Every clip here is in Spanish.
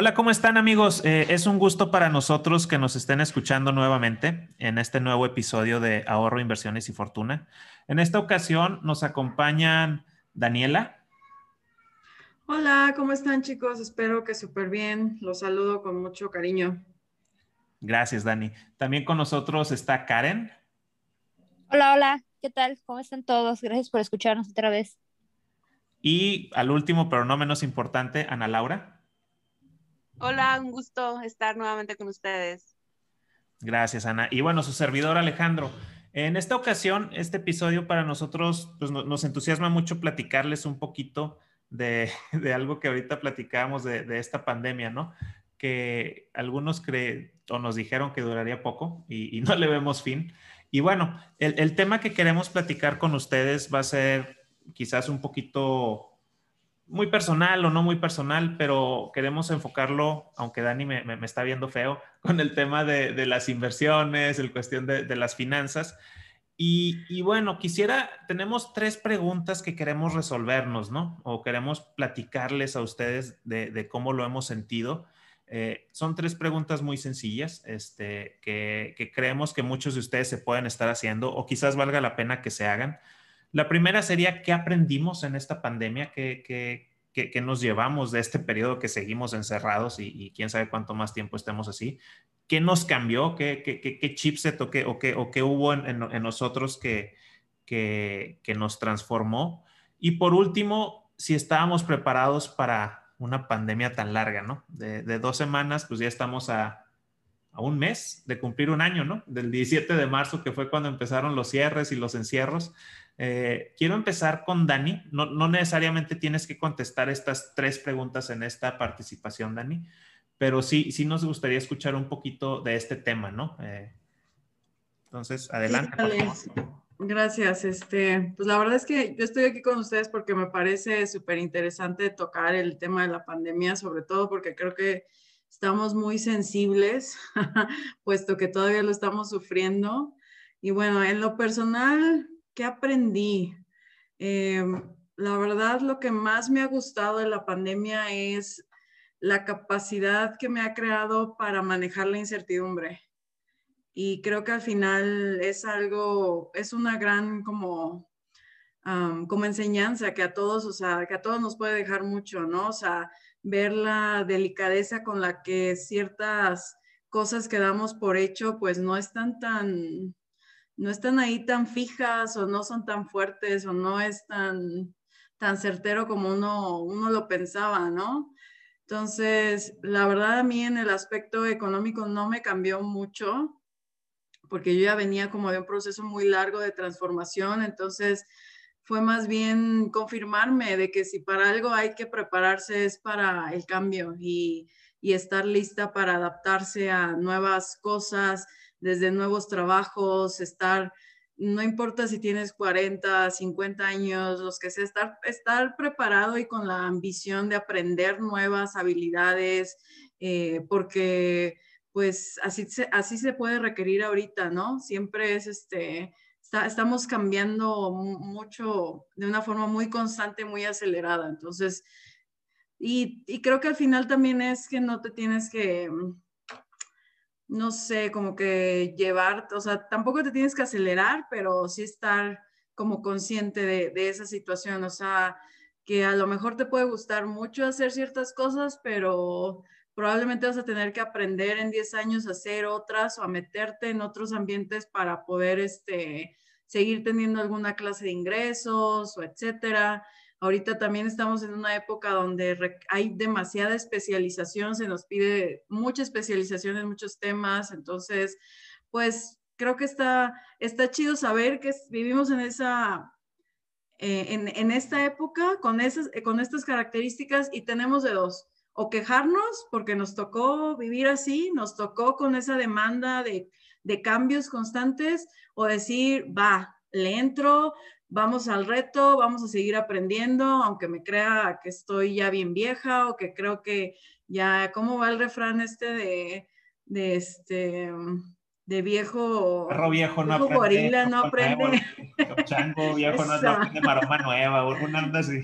Hola, ¿cómo están amigos? Eh, es un gusto para nosotros que nos estén escuchando nuevamente en este nuevo episodio de Ahorro, Inversiones y Fortuna. En esta ocasión nos acompañan Daniela. Hola, ¿cómo están chicos? Espero que súper bien. Los saludo con mucho cariño. Gracias, Dani. También con nosotros está Karen. Hola, hola. ¿Qué tal? ¿Cómo están todos? Gracias por escucharnos otra vez. Y al último, pero no menos importante, Ana Laura. Hola, un gusto estar nuevamente con ustedes. Gracias, Ana. Y bueno, su servidor Alejandro. En esta ocasión, este episodio para nosotros pues, nos entusiasma mucho platicarles un poquito de, algo que ahorita platicábamos de, esta pandemia, ¿no? Que algunos creen o nos dijeron que duraría poco y, no le vemos fin. Y bueno, el, el tema que queremos platicar con ustedes va a ser quizás un poquito muy personal o no muy personal, pero queremos enfocarlo, aunque Dani me, está viendo feo, con el tema de, las inversiones, el cuestión de, las finanzas. Y, bueno, quisiera, tenemos tres preguntas que queremos resolvernos, ¿no? O queremos platicarles a ustedes de, cómo lo hemos sentido. Eh, son tres preguntas muy sencillas este, que, creemos que muchos de ustedes se pueden estar haciendo o quizás valga la pena que se hagan. La primera sería, ¿qué aprendimos en esta pandemia? ¿Qué, qué, nos llevamos de este periodo que seguimos encerrados y, quién sabe cuánto más tiempo estemos así? ¿Qué nos cambió? ¿Qué, qué, chipset o qué, o qué, hubo en, nosotros que, que, nos transformó? Y por último, si estábamos preparados para una pandemia tan larga, ¿no? De, de dos semanas, pues ya estamos a a un mes de cumplir un año, ¿no? Del 17 de marzo, que fue cuando empezaron los cierres y los encierros. Eh, quiero empezar con Dani. No, no, necesariamente tienes que contestar estas tres preguntas en esta participación, Dani, pero sí, sí nos gustaría escuchar un poquito de este tema, ¿no? Eh, entonces, adelante. Gracias. Este, pues la verdad es que yo estoy aquí con ustedes porque me parece súper interesante tocar el tema de la pandemia, sobre todo porque creo que estamos muy sensibles, puesto que todavía lo estamos sufriendo. Y bueno, en lo personal, ¿qué aprendí? Em, la verdad, lo que más me ha gustado de la pandemia es la capacidad que me ha creado para manejar la incertidumbre. Y creo que al final es algo, es una gran como, como enseñanza que a todos, o sea, que a todos nos puede dejar mucho, ¿no? O sea, ver la delicadeza con la que ciertas cosas que damos por hecho, pues no están tan, no están ahí tan fijas o no son tan fuertes o no es tan, tan certero como uno, uno lo pensaba, ¿no? Entonces, la verdad a mí en el aspecto económico no me cambió mucho, porque yo ya venía como de un proceso muy largo de transformación, entonces fue más bien confirmarme de que si para algo hay que prepararse es para el cambio y, estar lista para adaptarse a nuevas cosas, desde nuevos trabajos, estar, no importa si tienes 40, 50 años, los que sea, estar, estar preparado y con la ambición de aprender nuevas habilidades, eh, porque pues así así se puede requerir ahorita, ¿no? Siempre es este estamos cambiando mucho de una forma muy constante, muy acelerada. Entonces, y, creo que al final también es que no te tienes que, no sé, como que llevar, o sea, tampoco te tienes que acelerar, pero sí estar como consciente de, de esa situación. O sea, que a lo mejor te puede gustar mucho hacer ciertas cosas, pero probablemente vas a tener que aprender en 10 años a hacer otras o a meterte en otros ambientes para poder este, seguir teniendo alguna clase de ingresos o etcétera. Ahorita también estamos en una época donde hay demasiada especialización, se nos pide mucha especialización en muchos temas, entonces, pues creo que está, está chido saber que vivimos en esa, eh, en, en, esta época con, esas, con estas características y tenemos de dos o quejarnos porque nos tocó vivir así, nos tocó con esa demanda de, cambios constantes, o decir, va, le entro, vamos al reto, vamos a seguir aprendiendo, aunque me crea que estoy ya bien vieja o que creo que ya, ¿cómo va el refrán este de, de este, de viejo? Perro viejo no aprende. Gorila no aprende. chango viejo no, aprende maroma nueva, una así.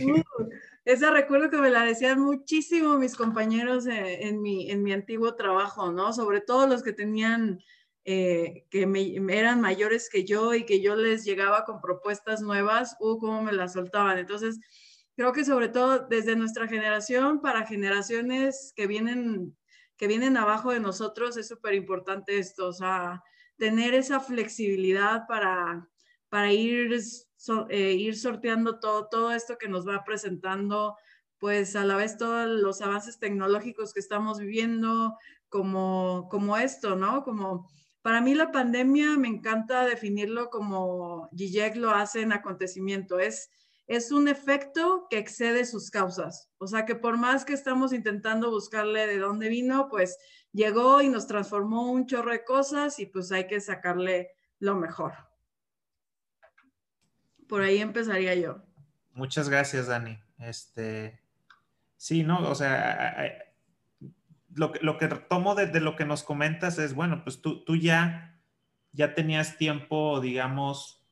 Esa recuerdo que me la decían muchísimo mis compañeros en, mi, en mi antiguo trabajo, ¿no? Sobre todo los que tenían, eh, que eran mayores que yo y que yo les llegaba con propuestas nuevas, uh, cómo me las soltaban. Entonces, creo que sobre todo desde nuestra generación para generaciones que vienen, que vienen abajo de nosotros es súper importante esto, o sea, tener esa flexibilidad para, para ir eh, ir sorteando todo, todo esto que nos va presentando, pues a la vez todos los avances tecnológicos que estamos viviendo, como, como esto, ¿no? Como para mí la pandemia me encanta definirlo como Zizek lo hace en acontecimiento, es, es un efecto que excede sus causas. O sea que por más que estamos intentando buscarle de dónde vino, pues llegó y nos transformó un chorro de cosas y pues hay que sacarle lo mejor. Por ahí empezaría yo. Muchas gracias, Dani. Este, sí, ¿no? O sea, lo que, lo que tomo de, lo que nos comentas es, bueno, pues tú, tú ya, ya tenías tiempo, digamos,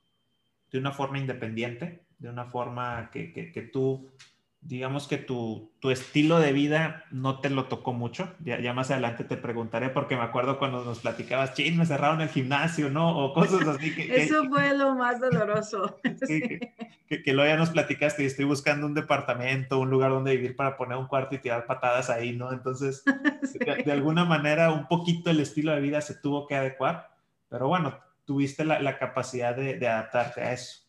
de una forma independiente, de una forma que, que, que tú digamos que tu, tu, estilo de vida no te lo tocó mucho. Ya, ya, más adelante te preguntaré porque me acuerdo cuando nos platicabas, ching, me cerraron el gimnasio, ¿no? O cosas así. Que, Eso fue lo más doloroso. Que, que, luego ya nos platicaste y estoy buscando un departamento, un lugar donde vivir para poner un cuarto y tirar patadas ahí, ¿no? Entonces, de, alguna manera, un poquito el estilo de vida se tuvo que adecuar, pero bueno, tuviste la, la capacidad de, de adaptarte a eso.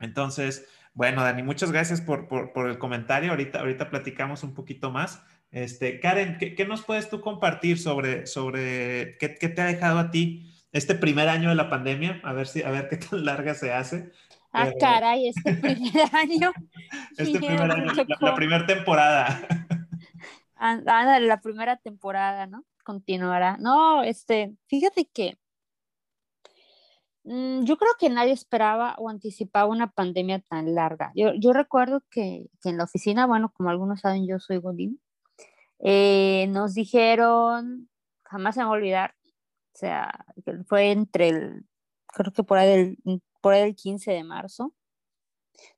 Entonces, bueno, Dani, muchas gracias por, por, el comentario. Ahorita, ahorita platicamos un poquito más. Este, Karen, ¿qué, nos puedes tú compartir sobre, sobre qué, te ha dejado a ti este primer año de la pandemia? A ver, si, a ver qué tan larga se hace. Ah, caray, este primer año. este primer año, la, primera temporada. Anda, la primera temporada, ¿no? Continuará. No, este, fíjate que yo creo que nadie esperaba o anticipaba una pandemia tan larga. Yo, yo recuerdo que, que, en la oficina, bueno, como algunos saben, yo soy Godín, eh, nos dijeron, jamás se me va a olvidar, o sea, fue entre el, creo que por ahí, del, por ahí del 15 de marzo,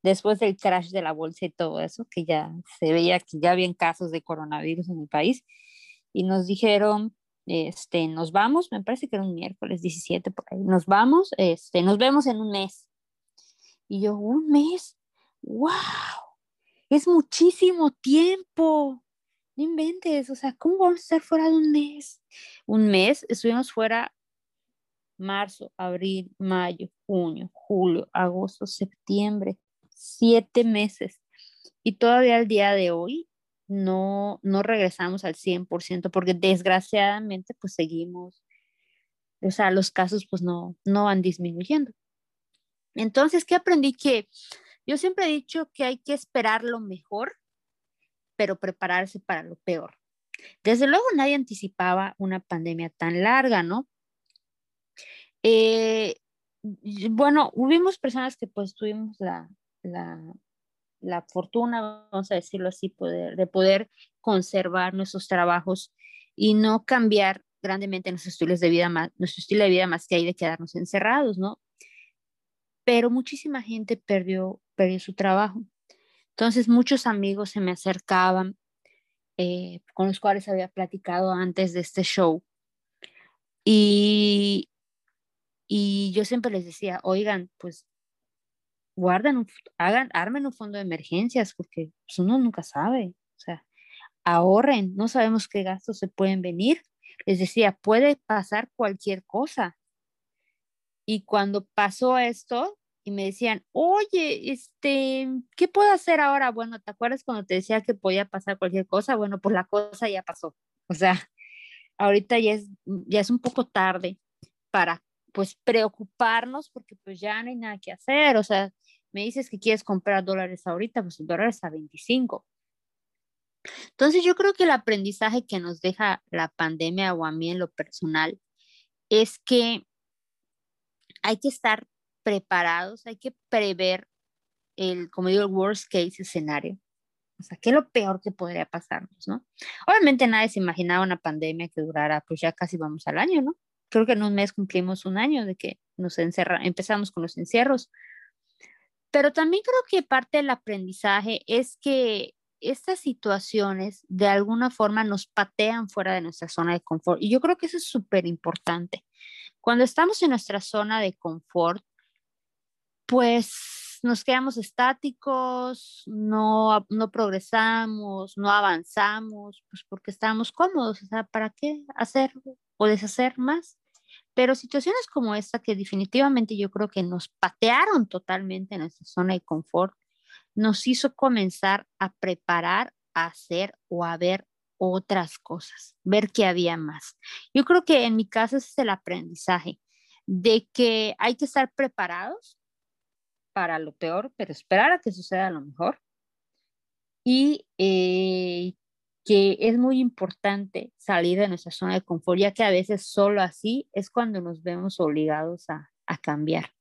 después del crash de la bolsa y todo eso, que ya se veía que ya habían casos de coronavirus en el país, y nos dijeron, este, nos vamos, me parece que era un miércoles 17 por ahí, nos vamos, este, nos vemos en un mes. Y yo, un mes, wow, es muchísimo tiempo. No inventes, o sea, ¿cómo vamos a estar fuera de un mes? Un mes, estuvimos fuera marzo, abril, mayo, junio, julio, agosto, septiembre, siete meses. Y todavía al día de hoy no, no regresamos al 100% porque desgraciadamente pues seguimos, o sea, los casos pues no, no van disminuyendo. Entonces, ¿qué aprendí? Que yo siempre he dicho que hay que esperar lo mejor, pero prepararse para lo peor. Desde luego nadie anticipaba una pandemia tan larga, ¿no? Eh, bueno, hubimos personas que pues tuvimos la, la, la fortuna, vamos a decirlo así, poder, de poder conservar nuestros trabajos y no cambiar grandemente nuestros estilos de vida más, nuestro estilo de vida más que hay de quedarnos encerrados, ¿no? Pero muchísima gente perdió, perdió su trabajo. Entonces muchos amigos se me acercaban, eh, con los cuales había platicado antes de este show. Y, y yo siempre les decía, oigan, pues guarden, hagan, armen un fondo de emergencias, porque pues, uno nunca sabe, o sea, ahorren, no sabemos qué gastos se pueden venir. Les decía, puede pasar cualquier cosa. Y cuando pasó esto, y me decían, oye, este, ¿qué puedo hacer ahora? Bueno, ¿te acuerdas cuando te decía que podía pasar cualquier cosa? Bueno, pues la cosa ya pasó. O sea, ahorita ya es, ya es un poco tarde para pues preocuparnos porque pues ya no hay nada que hacer, o sea, me dices que quieres comprar dólares ahorita, pues el dólar está a 25. Entonces yo creo que el aprendizaje que nos deja la pandemia o a mí en lo personal es que hay que estar preparados, hay que prever el, como digo, el worst case escenario. O sea, ¿qué es lo peor que podría pasarnos, no? Obviamente nadie se imaginaba una pandemia que durara, pues ya casi vamos al año, ¿no? Creo que en un mes cumplimos un año de que nos encerra, empezamos con los encierros. Pero también creo que parte del aprendizaje es que estas situaciones de alguna forma nos patean fuera de nuestra zona de confort. Y yo creo que eso es súper importante. Cuando estamos en nuestra zona de confort, pues nos quedamos estáticos, no, no progresamos, no avanzamos, pues porque estamos cómodos. O sea, ¿para qué hacer o deshacer más? Pero situaciones como esta que definitivamente yo creo que nos patearon totalmente en nuestra zona de confort, nos hizo comenzar a preparar, a hacer o a ver otras cosas, ver que había más. Yo creo que en mi caso ese es el aprendizaje de que hay que estar preparados para lo peor, pero esperar a que suceda lo mejor. Y eh, que es muy importante salir de nuestra zona de confort, ya que a veces solo así es cuando nos vemos obligados a, a cambiar.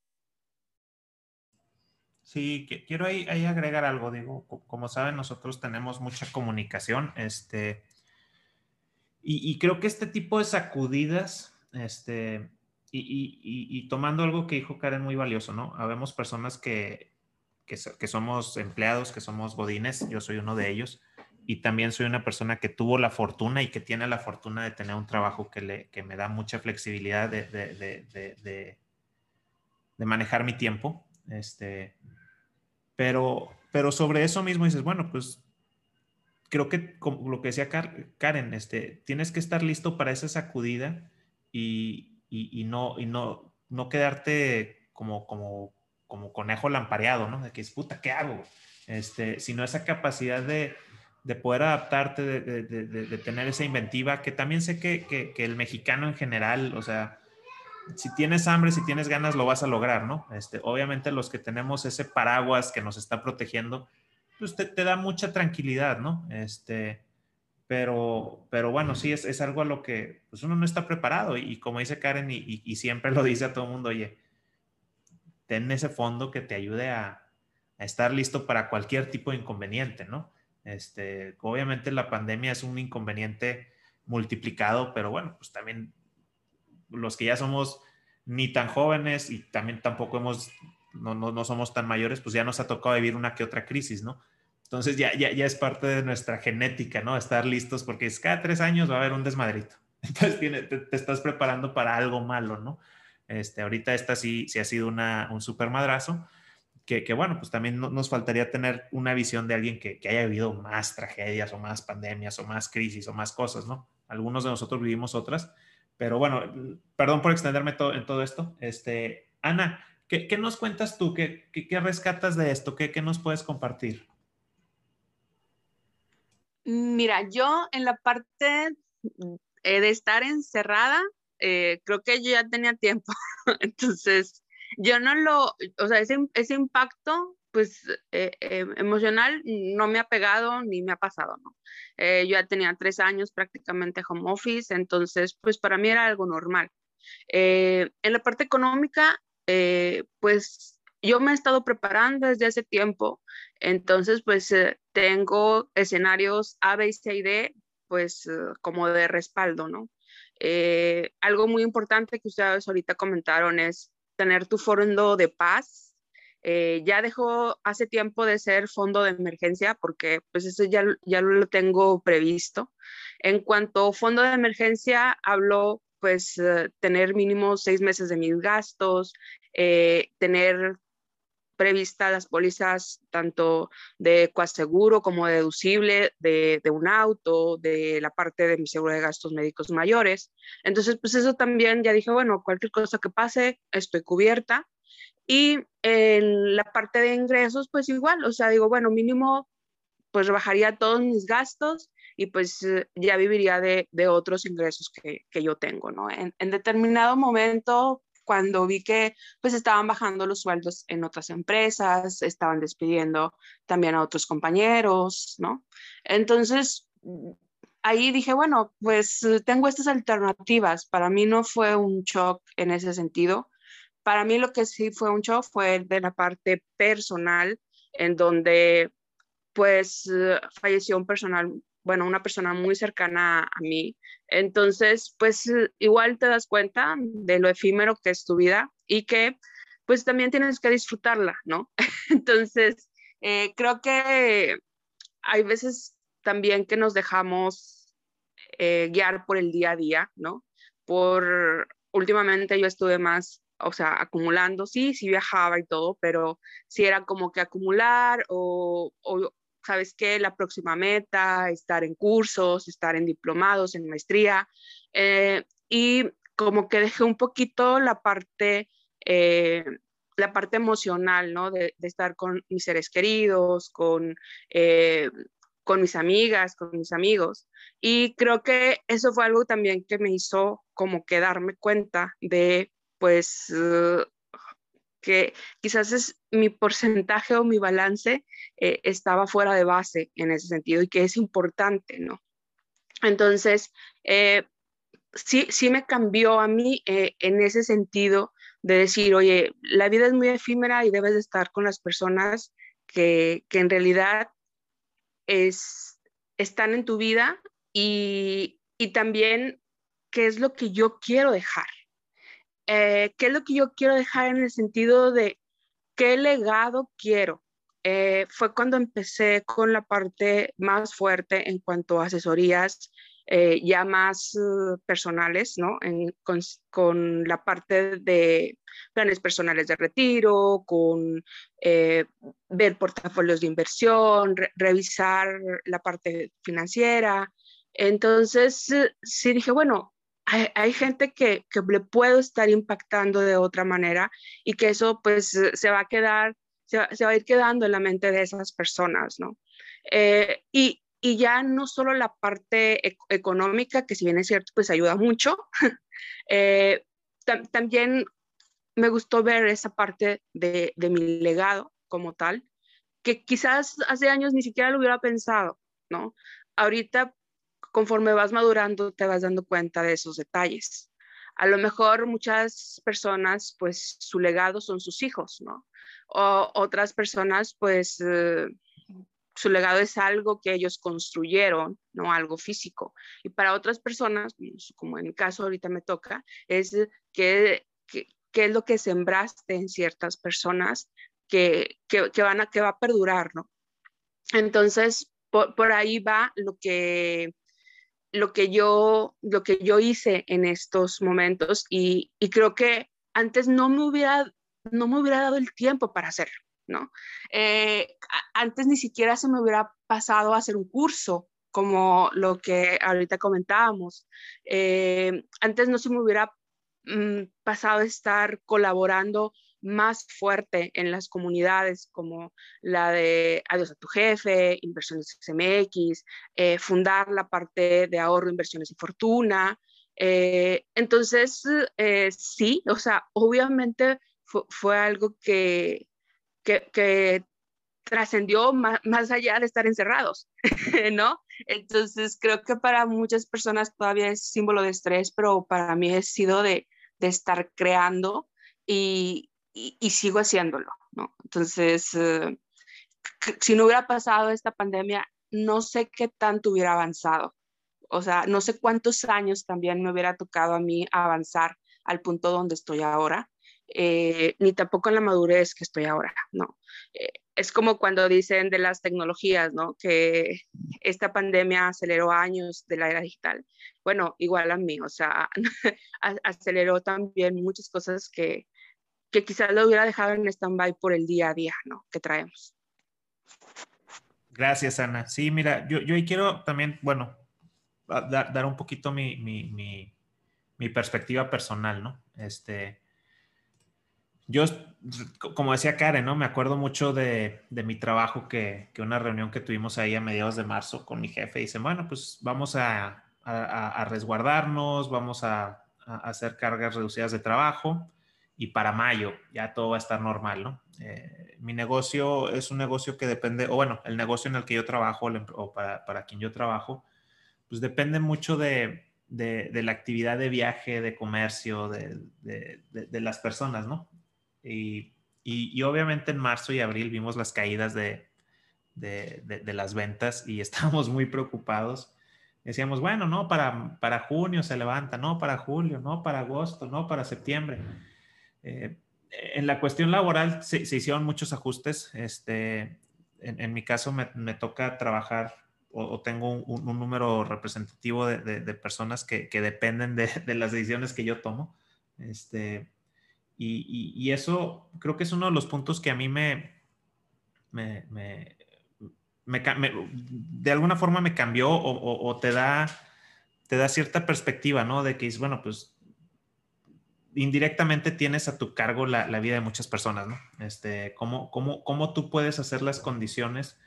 Sí, quiero ahí, agregar algo, digo, como saben, nosotros tenemos mucha comunicación, este, y, creo que este tipo de sacudidas, este, y, tomando algo que dijo Karen muy valioso, ¿no? Habemos personas que, que, somos empleados, que somos godines, yo soy uno de ellos, y también soy una persona que tuvo la fortuna y que tiene la fortuna de tener un trabajo que, le, que me da mucha flexibilidad de, de, de manejar mi tiempo. Este, pero, pero sobre eso mismo dices, bueno, pues creo que como lo que decía Karen, este, tienes que estar listo para esa sacudida y, y, no, y no, no quedarte como, como, como conejo lampareado, ¿no? De que es puta, ¿qué hago? Este, sino esa capacidad de, de poder adaptarte, de, de, de, tener esa inventiva, que también sé que, que, que, el mexicano en general, o sea, si tienes hambre, si tienes ganas, lo vas a lograr, ¿no? Este, obviamente los que tenemos ese paraguas que nos está protegiendo, pues te, da mucha tranquilidad, ¿no? Este, pero, pero bueno, sí, es, es, algo a lo que pues uno no está preparado y, como dice Karen y, y, siempre lo dice a todo el mundo, oye, ten ese fondo que te ayude a, a, estar listo para cualquier tipo de inconveniente, ¿no? Este, obviamente la pandemia es un inconveniente multiplicado, pero bueno, pues también los que ya somos ni tan jóvenes y también tampoco hemos, no, no, somos tan mayores, pues ya nos ha tocado vivir una que otra crisis, ¿no? Entonces ya, ya, ya es parte de nuestra genética, ¿no? Estar listos porque es cada tres años va a haber un desmadrito. Entonces te, estás preparando para algo malo, ¿no? Este, ahorita esta sí, sí ha sido una, un super madrazo, que, que, bueno, pues también nos faltaría tener una visión de alguien que, que haya vivido más tragedias o más pandemias o más crisis o más cosas, ¿no? Algunos de nosotros vivimos otras, pero bueno, perdón por extenderme en todo esto. Este, Ana, ¿qué, nos cuentas tú? ¿Qué, qué, rescatas de esto? ¿Qué, ¿Qué, nos puedes compartir? Mira, yo en la parte eh, de estar encerrada, eh, creo que yo ya tenía tiempo. Entonces, yo no lo, o sea, ese, ese impacto pues eh, eh, emocional no me ha pegado ni me ha pasado, ¿no? Eh, yo ya tenía tres años prácticamente home office, entonces pues para mí era algo normal. en la parte económica, pues yo me he estado preparando desde hace tiempo, entonces pues tengo escenarios A, B, C y D, pues como de respaldo, ¿no? algo muy importante que ustedes ahorita comentaron es tener tu fondo de paz eh, ya dejó hace tiempo de ser fondo de emergencia porque pues eso ya, ya lo tengo previsto. En cuanto fondo de emergencia, hablo pues eh, tener mínimo seis meses de mis gastos, eh, tener previstas las pólizas tanto de coaseguro como deducible de, de, un auto, de la parte de mi seguro de gastos médicos mayores. Entonces, pues eso también ya dije, bueno, cualquier cosa que pase, estoy cubierta. Y en la parte de ingresos, pues igual, o sea, digo, bueno, mínimo, pues bajaría todos mis gastos y pues ya viviría de, de otros ingresos que, que, yo tengo, ¿no? En, en, determinado momento, cuando vi que pues estaban bajando los sueldos en otras empresas, estaban despidiendo también a otros compañeros, ¿no? Entonces, ahí dije, bueno, pues tengo estas alternativas. Para mí no fue un shock en ese sentido para mí lo que sí fue un shock fue de la parte personal, en donde pues eh, falleció un personal, bueno, una persona muy cercana a mí. Entonces, pues igual te das cuenta de lo efímero que es tu vida y que pues también tienes que disfrutarla, ¿no? Entonces, eh, creo que hay veces también que nos dejamos eh, guiar por el día a día, ¿no? Por, últimamente yo estuve más, o sea, acumulando, sí, sí viajaba y todo, pero sí era como que acumular o ¿sabes qué? La próxima meta, estar en cursos, estar en diplomados, en maestría. Eh, y como que dejé un poquito la parte, eh, la parte emocional, ¿no? De, estar con mis seres queridos, con, eh, con mis amigas, con mis amigos. Y creo que eso fue algo también que me hizo como que darme cuenta de, pues, que quizás es mi porcentaje o mi balance eh, estaba fuera de base en ese sentido y que es importante, ¿no? Entonces, eh, sí, sí me cambió a mí eh, en ese sentido de decir, oye, la vida es muy efímera y debes de estar con las personas que, que en realidad es, están en tu vida y, y también qué es lo que yo quiero dejar, eh, ¿qué es lo que yo quiero dejar en el sentido de qué legado quiero? Eh, fue cuando empecé con la parte más fuerte en cuanto a asesorías eh, ya más personales, ¿no? con, la parte de planes personales de retiro, con ver portafolios de inversión, revisar la parte financiera. Entonces, sí dije, bueno, hay, gente que, le puedo estar impactando de otra manera y que eso pues se va a quedar, se va, a ir quedando en la mente de esas personas, ¿no? Eh, y, ya no solo la parte económica, que si bien es cierto, pues ayuda mucho, eh, también me gustó ver esa parte de, de mi legado como tal, que quizás hace años ni siquiera lo hubiera pensado, ¿no? Ahorita conforme vas madurando te vas dando cuenta de esos detalles. A lo mejor muchas personas, pues su legado son sus hijos, ¿no? O otras personas, pues eh, su legado es algo que ellos construyeron, no algo físico. Y para otras personas, como en mi caso ahorita me toca, es que, es lo que sembraste en ciertas personas que, que, van a, que va a perdurar, ¿no? Entonces, por, por, ahí va lo que lo que yo, lo que yo hice en estos momentos y, creo que antes no me hubiera, no me hubiera dado el tiempo para hacerlo, ¿no? Eh, antes ni siquiera se me hubiera pasado a hacer un curso como lo que ahorita comentábamos. Eh, antes no se me hubiera mm, pasado a estar colaborando más fuerte en las comunidades como la de Adiós a tu jefe, Inversiones XMX, eh, fundar la parte de ahorro, inversiones y fortuna. Eh, entonces, eh, sí, o sea, obviamente fue, algo que, que, trascendió más, más, allá de estar encerrados, ¿no? Entonces, creo que para muchas personas todavía es símbolo de estrés, pero para mí ha sido de, de estar creando y, y, sigo haciéndolo, ¿no? Entonces, eh, si no hubiera pasado esta pandemia, no sé qué tanto hubiera avanzado. O sea, no sé cuántos años también me hubiera tocado a mí avanzar al punto donde estoy ahora, eh, ni tampoco en la madurez que estoy ahora, ¿no? Eh, es como cuando dicen de las tecnologías, ¿no? Que esta pandemia aceleró años de la era digital. Bueno, igual a mí, o sea, aceleró también muchas cosas que, que quizás lo hubiera dejado en stand-by por el día a día, ¿no? Que traemos. Gracias, Ana. Sí, mira, yo, yo quiero también, bueno, dar, dar un poquito mi, mi, mi, perspectiva personal, ¿no? Este, yo, como decía Karen, ¿no? Me acuerdo mucho de, de mi trabajo, que, que, una reunión que tuvimos ahí a mediados de marzo con mi jefe, dicen, bueno, pues vamos a, a resguardarnos, vamos a, hacer cargas reducidas de trabajo y para mayo ya todo va a estar normal, ¿no? Eh, mi negocio es un negocio que depende, o bueno, el negocio en el que yo trabajo o para, para quien yo trabajo, pues depende mucho de, de, la actividad de viaje, de comercio, de, de las personas, ¿no? Y, y, obviamente en marzo y abril vimos las caídas de, las ventas y estábamos muy preocupados. Decíamos, bueno, no, para, para junio se levanta, no, para julio, no, para agosto, no, para septiembre. Eh, en la cuestión laboral se, hicieron muchos ajustes. Este, en, mi caso me, toca trabajar o, tengo un, número representativo de, personas que, dependen de, las decisiones que yo tomo. Este, y, eso creo que es uno de los puntos que a mí me, me, de alguna forma me cambió o, te, da, te da cierta perspectiva, ¿no? De que es, bueno, pues indirectamente tienes a tu cargo la, vida de muchas personas, ¿no? Este, ¿cómo, cómo, cómo tú puedes hacer las condiciones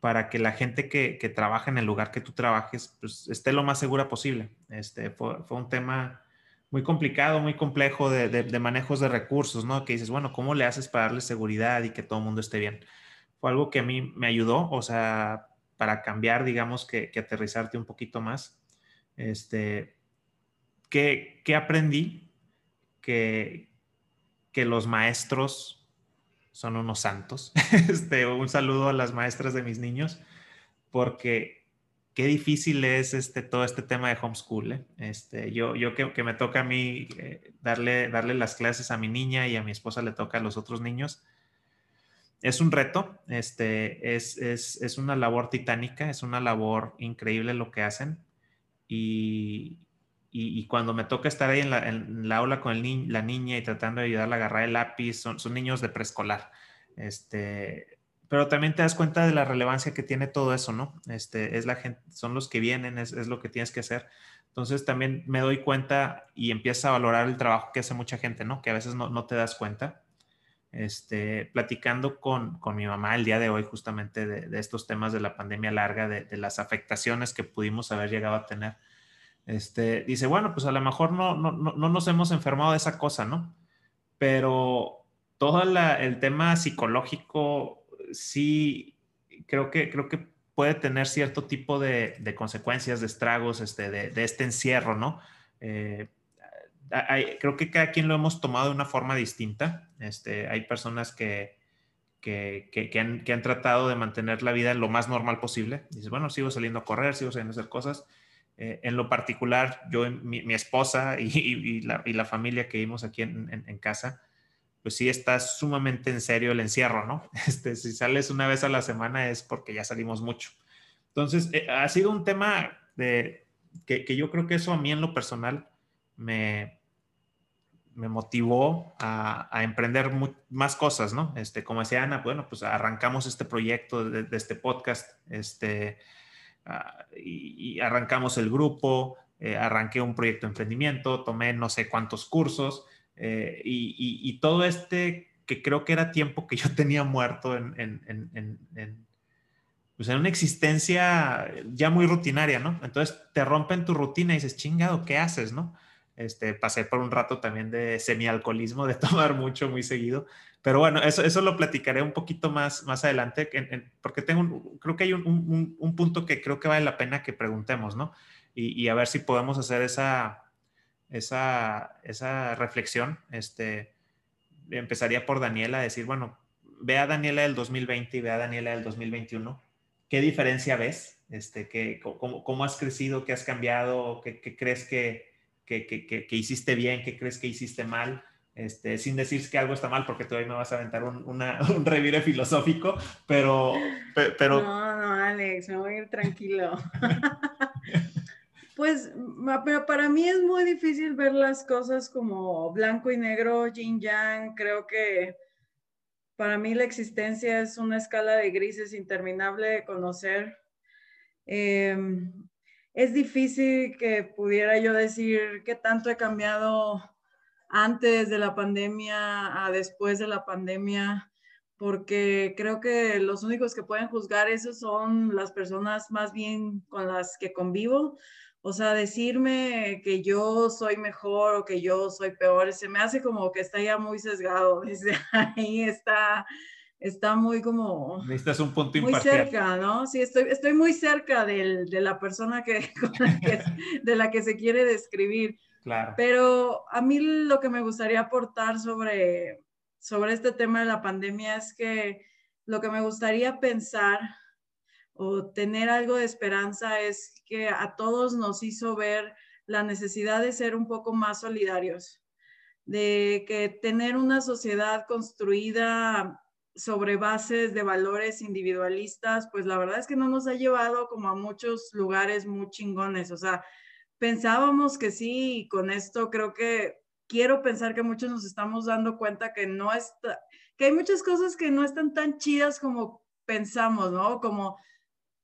para que la gente que, que, trabaja en el lugar que tú trabajes pues, esté lo más segura posible? Este, fue, un tema muy complicado, muy complejo de, de, manejos de recursos, ¿no? Que dices, bueno, ¿cómo le haces para darle seguridad y que todo el mundo esté bien? Fue algo que a mí me ayudó, o sea, para cambiar, digamos, que, que aterrizarte un poquito más. Este, ¿qué, ¿Qué aprendí? Que, que los maestros son unos santos. Este, un saludo a las maestras de mis niños, porque qué difícil es este, todo este tema de homeschool. ¿eh? Este, yo yo que, me toca a mí eh, darle, darle las clases a mi niña y a mi esposa le toca a los otros niños. Es un reto, este, es, es, es una labor titánica, es una labor increíble lo que hacen. Y, y, cuando me toca estar ahí en la, en la aula con el la niña y tratando de ayudarla a agarrar el lápiz, son, son niños de preescolar. Este, pero también te das cuenta de la relevancia que tiene todo eso, ¿no? Este, es la gente, son los que vienen, es, lo que tienes que hacer. Entonces también me doy cuenta y empiezo a valorar el trabajo que hace mucha gente, ¿no? Que a veces no, te das cuenta. Este, platicando con, mi mamá el día de hoy justamente de, estos temas de la pandemia larga, de, las afectaciones que pudimos haber llegado a tener. Este, dice, bueno, pues a lo mejor no, no, no nos hemos enfermado de esa cosa, ¿no? Pero todo el tema psicológico sí creo que, creo que puede tener cierto tipo de, consecuencias, de estragos este, de, este encierro, ¿no? Eh, creo que cada quien lo hemos tomado de una forma distinta. Este, hay personas que, que, han, tratado de mantener la vida lo más normal posible. Dices, bueno, sigo saliendo a correr, sigo saliendo a hacer cosas. Eh, en lo particular, yo, mi, mi esposa y, la, familia que vimos aquí en casa, pues sí está sumamente en serio el encierro, ¿no? Este, si sales una vez a la semana es porque ya salimos mucho. Entonces, eh, ha sido un tema de, que, yo creo que eso a mí en lo personal me, motivó a, emprender más cosas, ¿no? Este, como decía Ana, bueno, pues arrancamos este proyecto de, este podcast, este, ah, y, arrancamos el grupo, eh, arranqué un proyecto de emprendimiento, tomé no sé cuántos cursos, eh, y, todo este que creo que era tiempo que yo tenía muerto en, en, en, pues en una existencia ya muy rutinaria, ¿no? Entonces te rompen tu rutina y dices, chingado, ¿qué haces, no? Este, pasé por un rato también de semialcoholismo, de tomar mucho, muy seguido. Pero bueno, eso, eso lo platicaré un poquito más, más adelante, porque tengo creo que hay un, un, un, punto que creo que vale la pena que preguntemos, ¿no? Y, y a ver si podemos hacer esa, esa, esa reflexión, este, empezaría por Daniela decir, bueno, ve a Daniela del 2020 y ve a Daniela del 2021. ¿Qué diferencia ves? Este, ¿qué, cómo, cómo, has crecido? ¿Qué has cambiado? ¿Qué, qué crees que, que, que, hiciste bien? ¿Qué crees que hiciste mal? Este, sin decir que algo está mal, porque todavía me vas a aventar un, una, un revire filosófico, pero, pero... No, no, Alex, me voy a ir tranquilo. Pues pero para mí es muy difícil ver las cosas como blanco y negro, yin yang. Creo que para mí la existencia es una escala de grises interminable de conocer. Em, es difícil que pudiera yo decir qué tanto he cambiado antes de la pandemia a después de la pandemia, porque creo que los únicos que pueden juzgar eso son las personas más bien con las que convivo o sea, decirme que yo soy mejor o que yo soy peor, se me hace como que está ya muy sesgado. Desde ahí está, está muy como... Necesitas un punto Muy cerca, ¿no? Sí, estoy, estoy muy cerca de la persona que, de la que se quiere describir. Claro. Pero a mí lo que me gustaría aportar sobre, sobre este tema de la pandemia es que lo que me gustaría pensar o tener algo de esperanza es que a todos nos hizo ver la necesidad de ser un poco más solidarios, de que tener una sociedad construida sobre bases de valores individualistas, pues la verdad es que no nos ha llevado como a muchos lugares muy chingones. O sea, pensábamos que sí, y con esto creo que quiero pensar que muchos nos estamos dando cuenta que no está, que hay muchas cosas que no están tan chidas como pensamos, ¿no? Como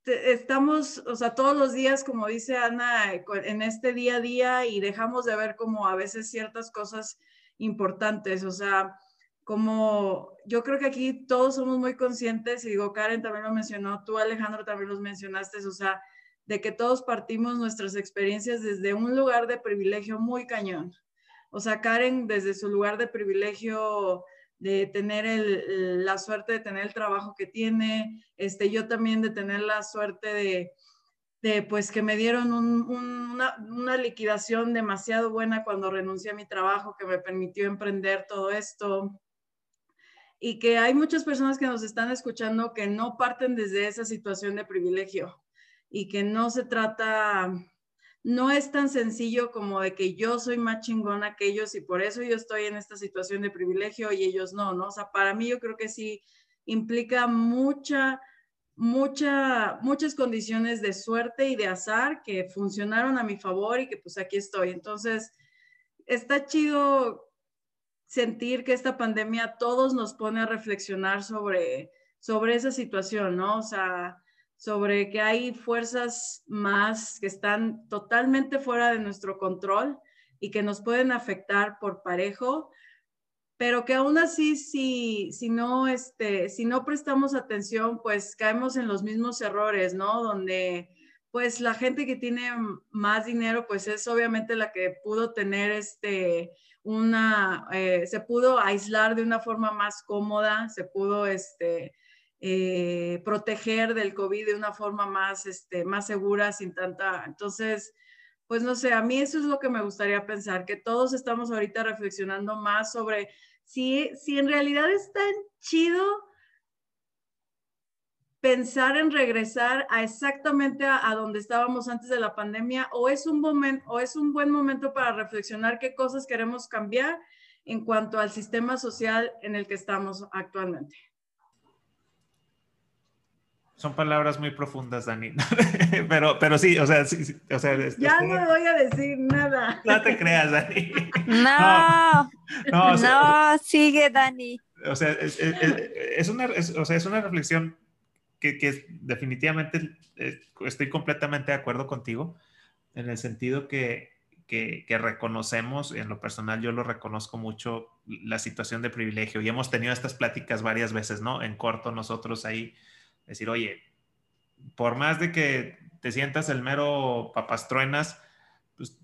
estamos, o sea, todos los días, como dice Ana, en este día a día y dejamos de ver como a veces ciertas cosas importantes, o sea, como yo creo que aquí todos somos muy conscientes, y digo, Karen también lo mencionó, tú Alejandro también los mencionaste, o sea, de que todos partimos nuestras experiencias desde un lugar de privilegio muy cañón. O sea, Karen desde su lugar de privilegio de tener la suerte de tener el trabajo que tiene, este, yo también de tener la suerte de, de pues que me dieron una, una, liquidación demasiado buena cuando renuncié a mi trabajo que me permitió emprender todo esto y que hay muchas personas que nos están escuchando que no parten desde esa situación de privilegio y que no se trata, no es tan sencillo como de que yo soy más chingona que ellos y por eso yo estoy en esta situación de privilegio y ellos no, ¿no? O sea, para mí yo creo que sí implica mucha, mucha, muchas condiciones de suerte y de azar que funcionaron a mi favor y que pues aquí estoy. Entonces, está chido sentir que esta pandemia todos nos pone a reflexionar sobre, sobre esa situación, ¿no? O sea, sobre que hay fuerzas más que están totalmente fuera de nuestro control y que nos pueden afectar por parejo, pero que aún así, si, si, no, este, si no prestamos atención, pues caemos en los mismos errores, ¿no? Donde pues la gente que tiene más dinero, pues es obviamente la que pudo tener este, una, eh, se pudo aislar de una forma más cómoda, se pudo este, eh, proteger del COVID de una forma más, este, más segura, sin tanta, entonces, pues no sé, a mí eso es lo que me gustaría pensar, que todos estamos ahorita reflexionando más sobre si, si en realidad es tan chido pensar en regresar a exactamente a, donde estábamos antes de la pandemia o es un momento o es un buen momento para reflexionar qué cosas queremos cambiar en cuanto al sistema social en el que estamos actualmente. Son palabras muy profundas, Dani. pero, pero sí, o sea, sí, o sea ya no voy a decir nada. No te creas, Dani. No, no, no, sigue, Dani. O sea, es, es, una, o sea, es una reflexión que, definitivamente eh, estoy completamente de acuerdo contigo, en el sentido que, que, reconocemos, en lo personal yo lo reconozco mucho, la situación de privilegio y hemos tenido estas pláticas varias veces, ¿no? En corto nosotros ahí, decir, oye, por más de que te sientas el mero papastruenas, pues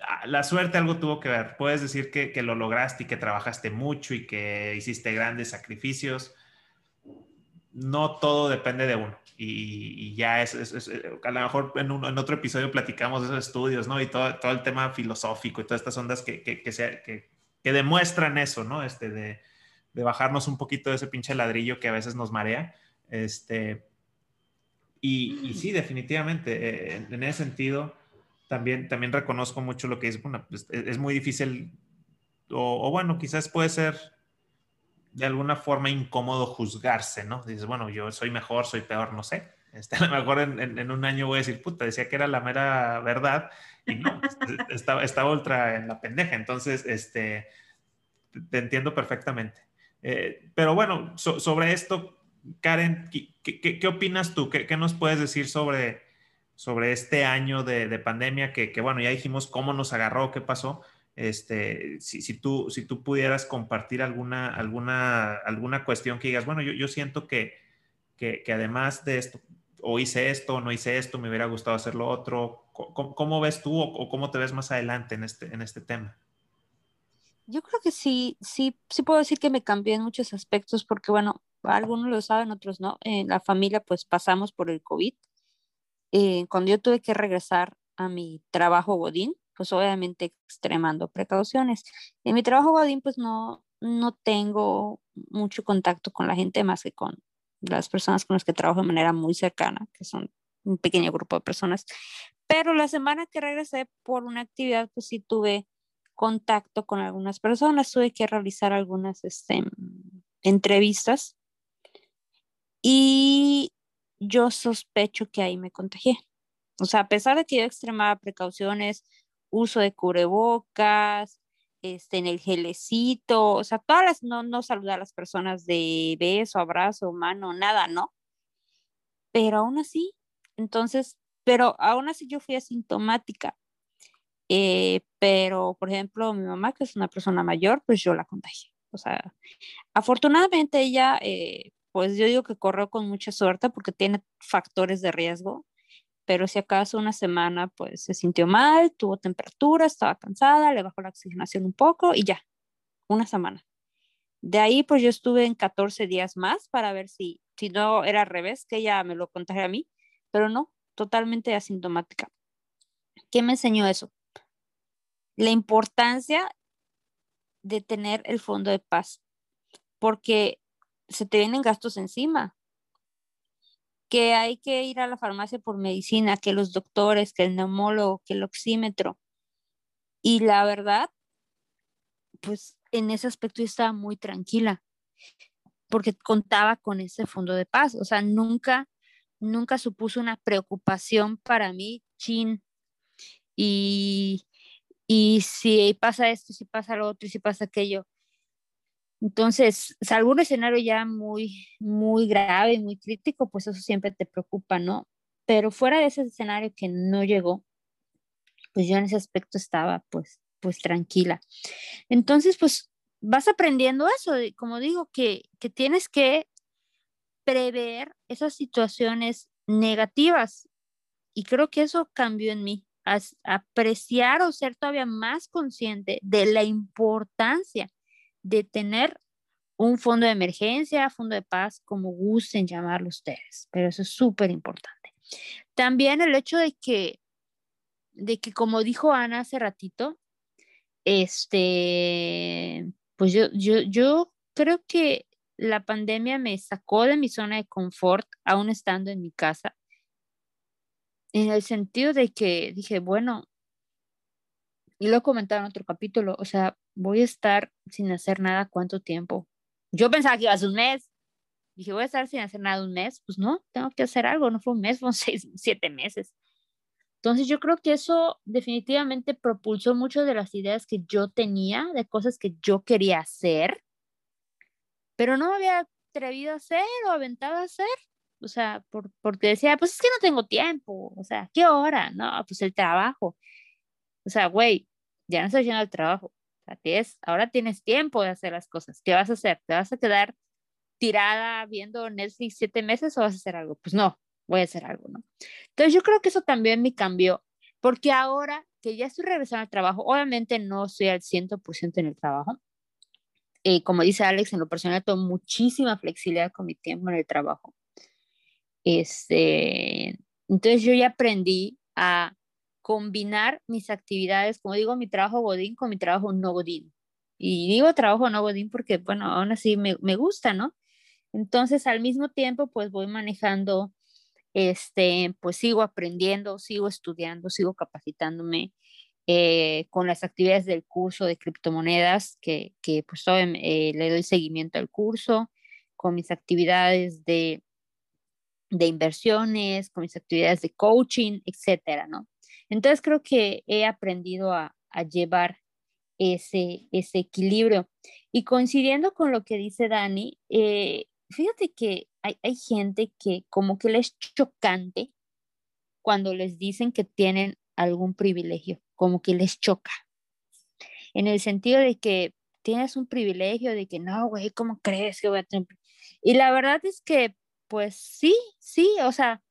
ah, la suerte algo tuvo que ver. Puedes decir que, que, lo lograste y que trabajaste mucho y que hiciste grandes sacrificios, no todo depende de uno. Y, ya es, a lo mejor en, en, otro episodio platicamos de esos estudios, ¿no? Y todo, todo el tema filosófico y todas estas ondas que, que, que, que demuestran eso, ¿no? Este, de, de, bajarnos un poquito de ese pinche ladrillo que a veces nos marea. Este, y, y sí, definitivamente, eh, en, ese sentido, también, también reconozco mucho lo que es, bueno, pues, es, muy difícil, o, o bueno, quizás puede ser de alguna forma incómodo juzgarse, ¿no? Dices, bueno, yo soy mejor, soy peor, no sé. Este, a lo mejor en, un año voy a decir, puta, decía que era la mera verdad y no, estaba, estaba ultra en la pendeja. Entonces, este, te entiendo perfectamente. Eh, pero bueno, sobre esto, Karen, ¿qué, qué, opinas tú? ¿Qué, nos puedes decir sobre, sobre este año de, de pandemia? Que, que, bueno, ya dijimos cómo nos agarró, qué pasó, este, si, si, tú, si tú pudieras compartir alguna, alguna, alguna cuestión que digas, bueno, yo, yo siento que, que, además de esto, o hice esto, o no hice esto, me hubiera gustado hacer lo otro, ¿cómo, ves tú o, cómo te ves más adelante en este, en este tema? Yo creo que sí, sí, sí puedo decir que me cambié en muchos aspectos porque, bueno, algunos lo saben, otros no. En la familia, pues pasamos por el COVID. Eh, cuando yo tuve que regresar a mi trabajo Godín, pues obviamente extremando precauciones. En mi trabajo Godín, pues no, no tengo mucho contacto con la gente más que con las personas con las que trabajo de manera muy cercana, que son un pequeño grupo de personas. Pero la semana que regresé por una actividad, pues sí tuve contacto con algunas personas, tuve que realizar algunas este, entrevistas y yo sospecho que ahí me contagié. O sea, a pesar de que yo extremaba precauciones, uso de cubrebocas, este, en el gelecito, o sea, todas las, no, no saludar a las personas de beso, abrazo, mano, nada, ¿no? Pero aún así, entonces, pero aún así yo fui asintomática. Eh, pero, por ejemplo, mi mamá, que es una persona mayor, pues yo la contagié. O sea, afortunadamente ella, eh, pues yo digo que corrió con mucha suerte porque tiene factores de riesgo, pero si acaso una semana, pues se sintió mal, tuvo temperatura, estaba cansada, le bajó la oxigenación un poco y ya, una semana. De ahí, pues yo estuve en 14 días más para ver si, si no era al revés, que ella me lo contagiara a mí, pero no, totalmente asintomática. ¿Qué me enseñó eso? La importancia de tener el fondo de paz, porque se te vienen gastos encima, que hay que ir a la farmacia por medicina, que los doctores, que el neumólogo, que el oxímetro. Y la verdad, pues en ese aspecto yo estaba muy tranquila, porque contaba con ese fondo de paz, o sea, nunca, nunca supuso una preocupación para mí, chin, y, y si pasa esto, si pasa lo otro, si pasa aquello. Entonces, salvo un escenario ya muy, muy grave, muy crítico, pues eso siempre te preocupa, ¿no? Pero fuera de ese escenario que no llegó, pues yo en ese aspecto estaba pues, pues tranquila. Entonces, pues vas aprendiendo eso, como digo, que, que tienes que prever esas situaciones negativas. Y creo que eso cambió en mí apreciar o ser todavía más consciente de la importancia de tener un fondo de emergencia, fondo de paz, como gusten llamarlo ustedes, pero eso es súper importante. También el hecho de que, de que como dijo Ana hace ratito, este, pues yo, yo, yo creo que la pandemia me sacó de mi zona de confort, aún estando en mi casa, en el sentido de que dije, bueno, y lo comentaba en otro capítulo, o sea, voy a estar sin hacer nada cuánto tiempo. Yo pensaba que iba a ser un mes. Dije, voy a estar sin hacer nada un mes. Pues no, tengo que hacer algo. No fue un mes, fueron seis, siete meses. Entonces yo creo que eso definitivamente propulsó mucho de las ideas que yo tenía, de cosas que yo quería hacer, pero no me había atrevido a hacer o aventado a hacer o sea, por, porque decía, pues es que no tengo tiempo, o sea, ¿qué hora? No, pues el trabajo. O sea, güey, ya no estás yendo al trabajo. Sea, tienes, ahora tienes tiempo de hacer las cosas. ¿Qué vas a hacer? ¿Te vas a quedar tirada viendo Netflix siete meses o vas a hacer algo? Pues no, voy a hacer algo, ¿no? Entonces yo creo que eso también me cambió, porque ahora que ya estoy regresando al trabajo, obviamente no estoy al 100% en el trabajo. Eh, como dice Alex, en lo personal tengo muchísima flexibilidad con mi tiempo en el trabajo. Este, entonces yo ya aprendí a combinar mis actividades, como digo, mi trabajo Godín con mi trabajo no Godín. Y digo trabajo no Godín porque, bueno, aún así me, me gusta, ¿no? Entonces, al mismo tiempo, pues voy manejando, este, pues sigo aprendiendo, sigo estudiando, sigo capacitándome eh, con las actividades del curso de criptomonedas, que, que pues eh, le doy seguimiento al curso, con mis actividades de de inversiones, con mis actividades de coaching, etcétera, ¿no? Entonces creo que he aprendido a, llevar ese, ese equilibrio. Y coincidiendo con lo que dice Dani, eh, fíjate que hay, hay gente que como que les chocante cuando les dicen que tienen algún privilegio, como que les choca. En el sentido de que tienes un privilegio, de que no, güey, ¿cómo crees que voy a tener? Y la verdad es que pues sí, sí, o sea,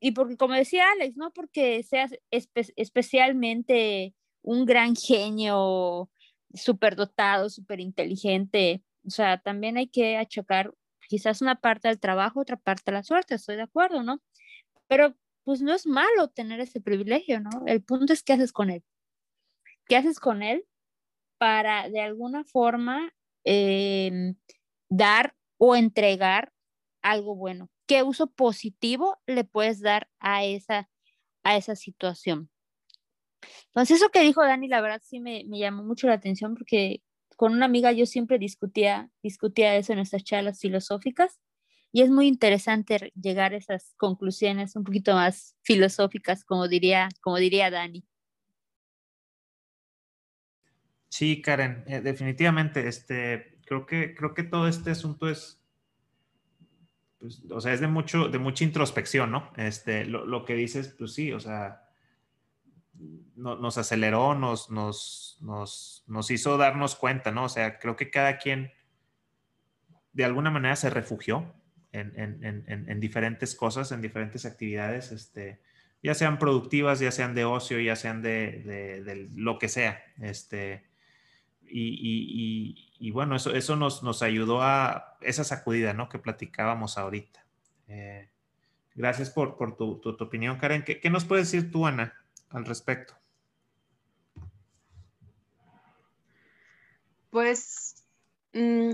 y porque como decía Alex, no porque seas especialmente un gran genio, súper dotado, súper inteligente, o sea, también hay que achocar quizás una parte del trabajo, otra parte de la suerte, estoy de acuerdo, ¿no? Pero pues no es malo tener ese privilegio, ¿no? El punto es qué haces con él. ¿Qué haces con él para de alguna forma em, dar o entregar algo bueno? ¿Qué uso positivo le puedes dar a esa, a esa situación? Entonces eso que dijo Dani, la verdad sí me, me llamó mucho la atención porque con una amiga yo siempre discutía, discutía eso en nuestras charlas filosóficas y es muy interesante llegar a esas conclusiones un poquito más filosóficas, como diría, como diría Dani. Sí, Karen, eh, definitivamente, este, creo que, creo que todo este asunto es, pues, o sea, es de mucho, de mucha introspección, ¿no? Este, lo, lo que dices, pues sí, o sea, nos aceleró, nos, nos, nos, nos, hizo darnos cuenta, ¿no? O sea, creo que cada quien de alguna manera se refugió en, en, en, en diferentes cosas, en diferentes actividades, este, ya sean productivas, ya sean de ocio, ya sean de, de, de lo que sea. Este, y, y, y, bueno, eso, eso nos, nos, ayudó a esa sacudida, ¿no? Que platicábamos ahorita. Eh, gracias por, por tu, tu, opinión, Karen. ¿Qué, ¿Qué nos puedes decir tú, Ana? al respecto? Pues, mmm,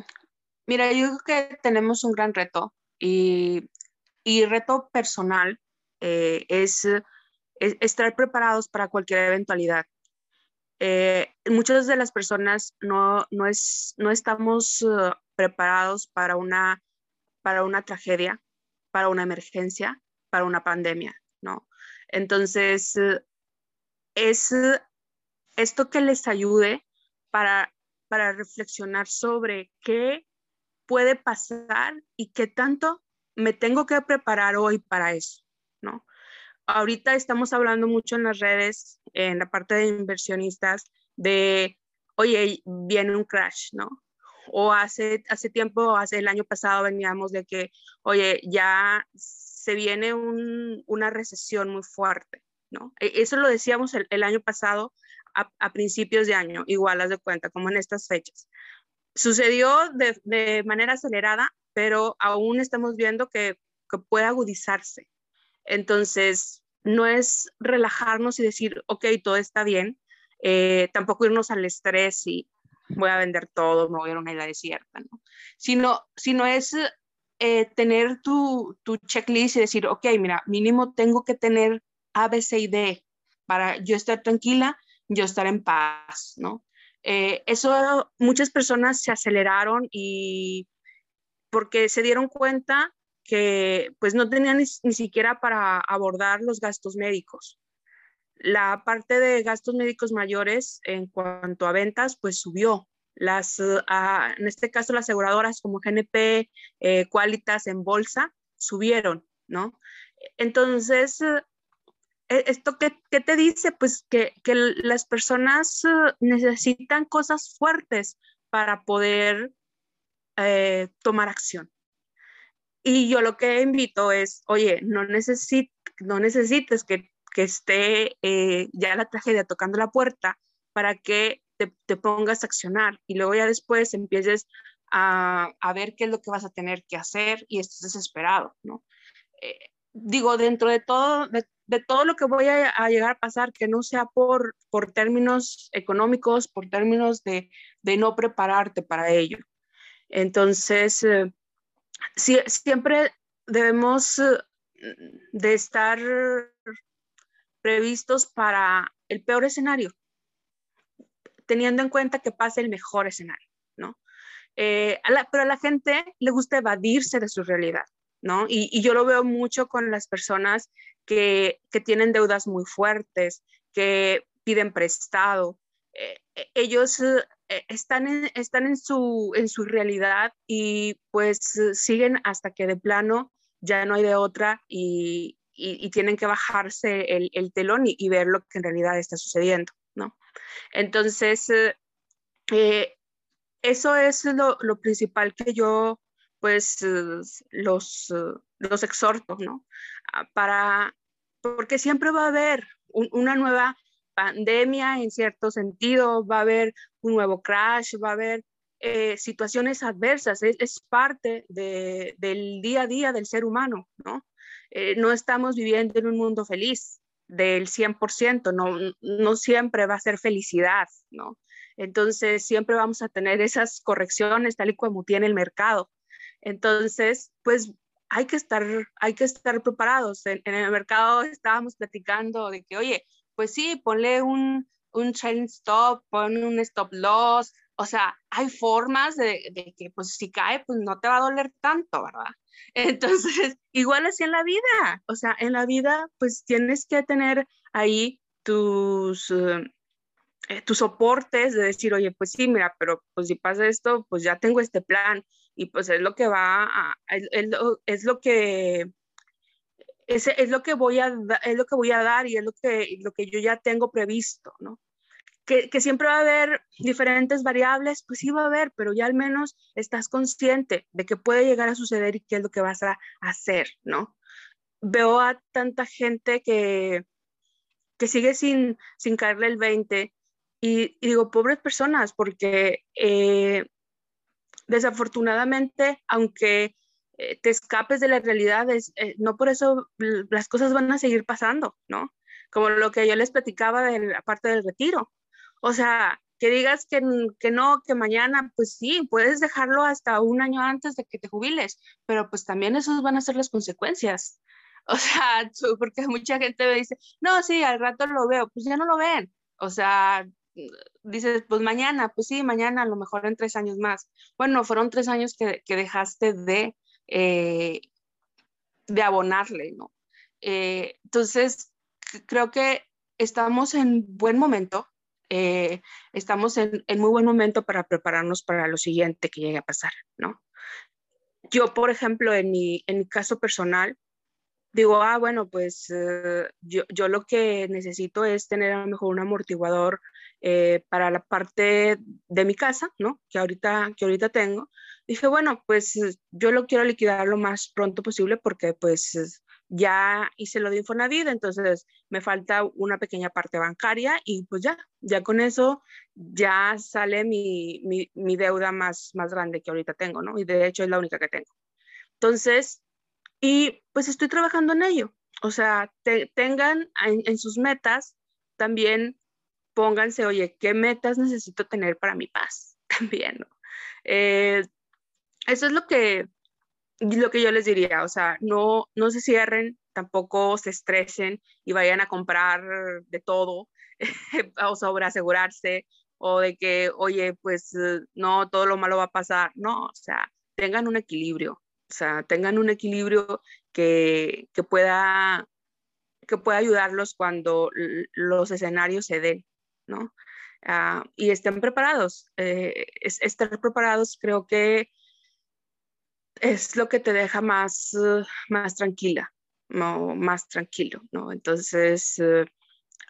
mira, yo creo que tenemos un gran reto y, y reto personal eh, es, es, estar preparados para cualquier eventualidad. Eh, muchas de las personas no, no, es, no estamos uh, preparados para una, para una tragedia, para una emergencia, para una pandemia, ¿no? Entonces, uh, es esto que les ayude para, para reflexionar sobre qué puede pasar y qué tanto me tengo que preparar hoy para eso, ¿no? Ahorita estamos hablando mucho en las redes, en la parte de inversionistas, de, oye, viene un crash, ¿no? O hace, hace tiempo, hace el año pasado veníamos de que, oye, ya se viene un, una recesión muy fuerte. E, eso lo decíamos el, año pasado a, principios de año, igual, haz de cuenta, como en estas fechas. Sucedió de, manera acelerada, pero aún estamos viendo que, puede agudizarse. Entonces, no es relajarnos y decir, ok, todo está bien, eh, tampoco irnos al estrés y voy a vender todo, me voy a ir a una isla desierta, ¿no? Sino, sino es eh, tener tu, tu, checklist y decir, ok, mira, mínimo tengo que tener a, B, C y D, para yo estar tranquila, yo estar en paz, ¿no? Eh, eso muchas personas se aceleraron y porque se dieron cuenta que pues no tenían ni, ni, siquiera para abordar los gastos médicos. La parte de gastos médicos mayores en cuanto a ventas pues subió. Las, uh, en este caso las aseguradoras como GNP, eh, Qualitas en bolsa subieron, ¿no? Entonces, e, ¿Esto qué, qué, te dice? Pues que, que las personas uh, necesitan cosas fuertes para poder eh, tomar acción. Y yo lo que invito es, oye, no, necesit, no necesites que, que esté eh, ya la tragedia tocando la puerta para que te, te, pongas a accionar y luego ya después empieces a, a, ver qué es lo que vas a tener que hacer y estés desesperado, ¿no? Eh, digo, dentro de todo, de, de todo lo que voy a, a, llegar a pasar, que no sea por, por términos económicos, por términos de, de no prepararte para ello. Entonces, eh, si, siempre debemos eh, de estar previstos para el peor escenario, teniendo en cuenta que pase el mejor escenario, ¿no? Eh, pero a la gente le gusta evadirse de su realidad. ¿no? Y, yo lo veo mucho con las personas que, que tienen deudas muy fuertes, que piden prestado. Eh, ellos están, en, están en, su, en su realidad y pues siguen hasta que de plano ya no hay de otra y, y, tienen que bajarse el, el telón y, ver lo que en realidad está sucediendo, ¿no? Entonces, eh, eso es lo, lo principal que yo pues los, los exhorto, ¿no? Ah, para, porque siempre va a haber una nueva pandemia en cierto sentido, va a haber un nuevo crash, va a haber eh, situaciones adversas, es, es parte de, del día a día del ser humano, ¿no? Eh, no estamos viviendo en un mundo feliz del 100%, no, no siempre va a ser felicidad, ¿no? Entonces siempre vamos a tener esas correcciones tal y como tiene el mercado. Entonces, pues hay que estar, hay que estar preparados. En, en, el mercado estábamos platicando de que, oye, pues sí, ponle un, un chain stop, pon un stop loss, o sea, hay formas de, que pues si cae, pues no te va a doler tanto, ¿verdad? Entonces, igual así en la vida, o sea, en la vida pues tienes que tener ahí tus, uh, tus soportes de decir, oye, pues sí, mira, pero pues si pasa esto, pues ya tengo este plan y pues es lo que va a, es lo que es, es, lo que voy a es lo que voy a dar y es lo que lo que yo ya tengo previsto, ¿no? Que, que, siempre va a haber diferentes variables, pues sí va a haber, pero ya al menos estás consciente de que puede llegar a suceder y qué es lo que vas a hacer, ¿no? Veo a tanta gente que, que sigue sin, sin caerle el 20 y, y digo, pobres personas, porque eh, desafortunadamente, aunque eh, te escapes de la realidad, es, eh, no por eso las cosas van a seguir pasando, ¿no? Como lo que yo les platicaba de la parte del retiro. O sea, que digas que, que, no, que mañana, pues sí, puedes dejarlo hasta un año antes de que te jubiles, pero pues también esos van a ser las consecuencias. O sea, porque mucha gente me dice, no, sí, al rato lo veo, pues ya no lo ven. O sea, dices, pues mañana, pues sí, mañana, a lo mejor en tres años más. Bueno, fueron tres años que, que dejaste de, eh, de abonarle, ¿no? Eh, entonces, creo que estamos en buen momento, eh, estamos en, muy buen momento para prepararnos para lo siguiente que llegue a pasar, ¿no? Yo, por ejemplo, en mi, en mi caso personal, digo, ah, bueno, pues yo, yo, lo que necesito es tener a lo mejor un amortiguador para la parte de mi casa, ¿no? Que ahorita, que ahorita tengo. Dije, bueno, pues yo lo quiero liquidar lo más pronto posible porque pues ya hice lo de Infonavit, entonces me falta una pequeña parte bancaria y pues ya, ya con eso ya sale mi, mi, mi deuda más, más grande que ahorita tengo, ¿no? Y de hecho es la única que tengo. Entonces, y pues estoy trabajando en ello. O sea, te, tengan en, en, sus metas también pónganse, oye, ¿qué metas necesito tener para mi paz? También, ¿no? Eh, eso es lo que, lo que yo les diría, o sea, no, no se cierren, tampoco se estresen y vayan a comprar de todo o sobre asegurarse o de que, oye, pues no, todo lo malo va a pasar. No, o sea, tengan un equilibrio, o sea, tengan un equilibrio que, que pueda que pueda ayudarlos cuando los escenarios se den. ¿no? Uh, y estén preparados. Eh, es, estar preparados creo que es lo que te deja más, uh, más tranquila, no, más tranquilo, ¿no? Entonces, uh,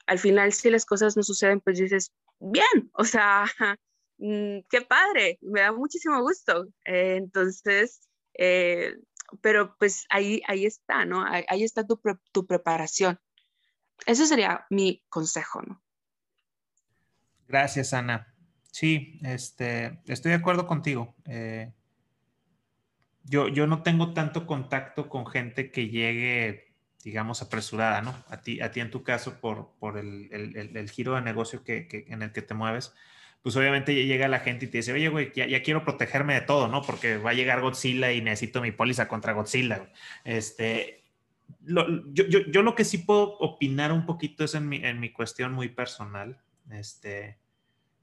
al final, si las cosas no suceden, pues dices, bien, o sea, mm, qué padre, me da muchísimo gusto. Eh, entonces, eh, pero pues ahí, ahí está, ¿no? Ahí, está tu, tu preparación. Ese sería mi consejo, ¿no? Gracias, Ana. Sí, este, estoy de acuerdo contigo. Eh, yo, yo no tengo tanto contacto con gente que llegue, digamos, apresurada, ¿no? A ti, a ti en tu caso, por, por el, el, giro de negocio que, en el que te mueves, pues obviamente llega la gente y te dice, oye, güey, ya, ya, quiero protegerme de todo, ¿no? Porque va a llegar Godzilla y necesito mi póliza contra Godzilla. Este, yo, yo, yo, lo que sí puedo opinar un poquito es en mi, en mi cuestión muy personal. Este,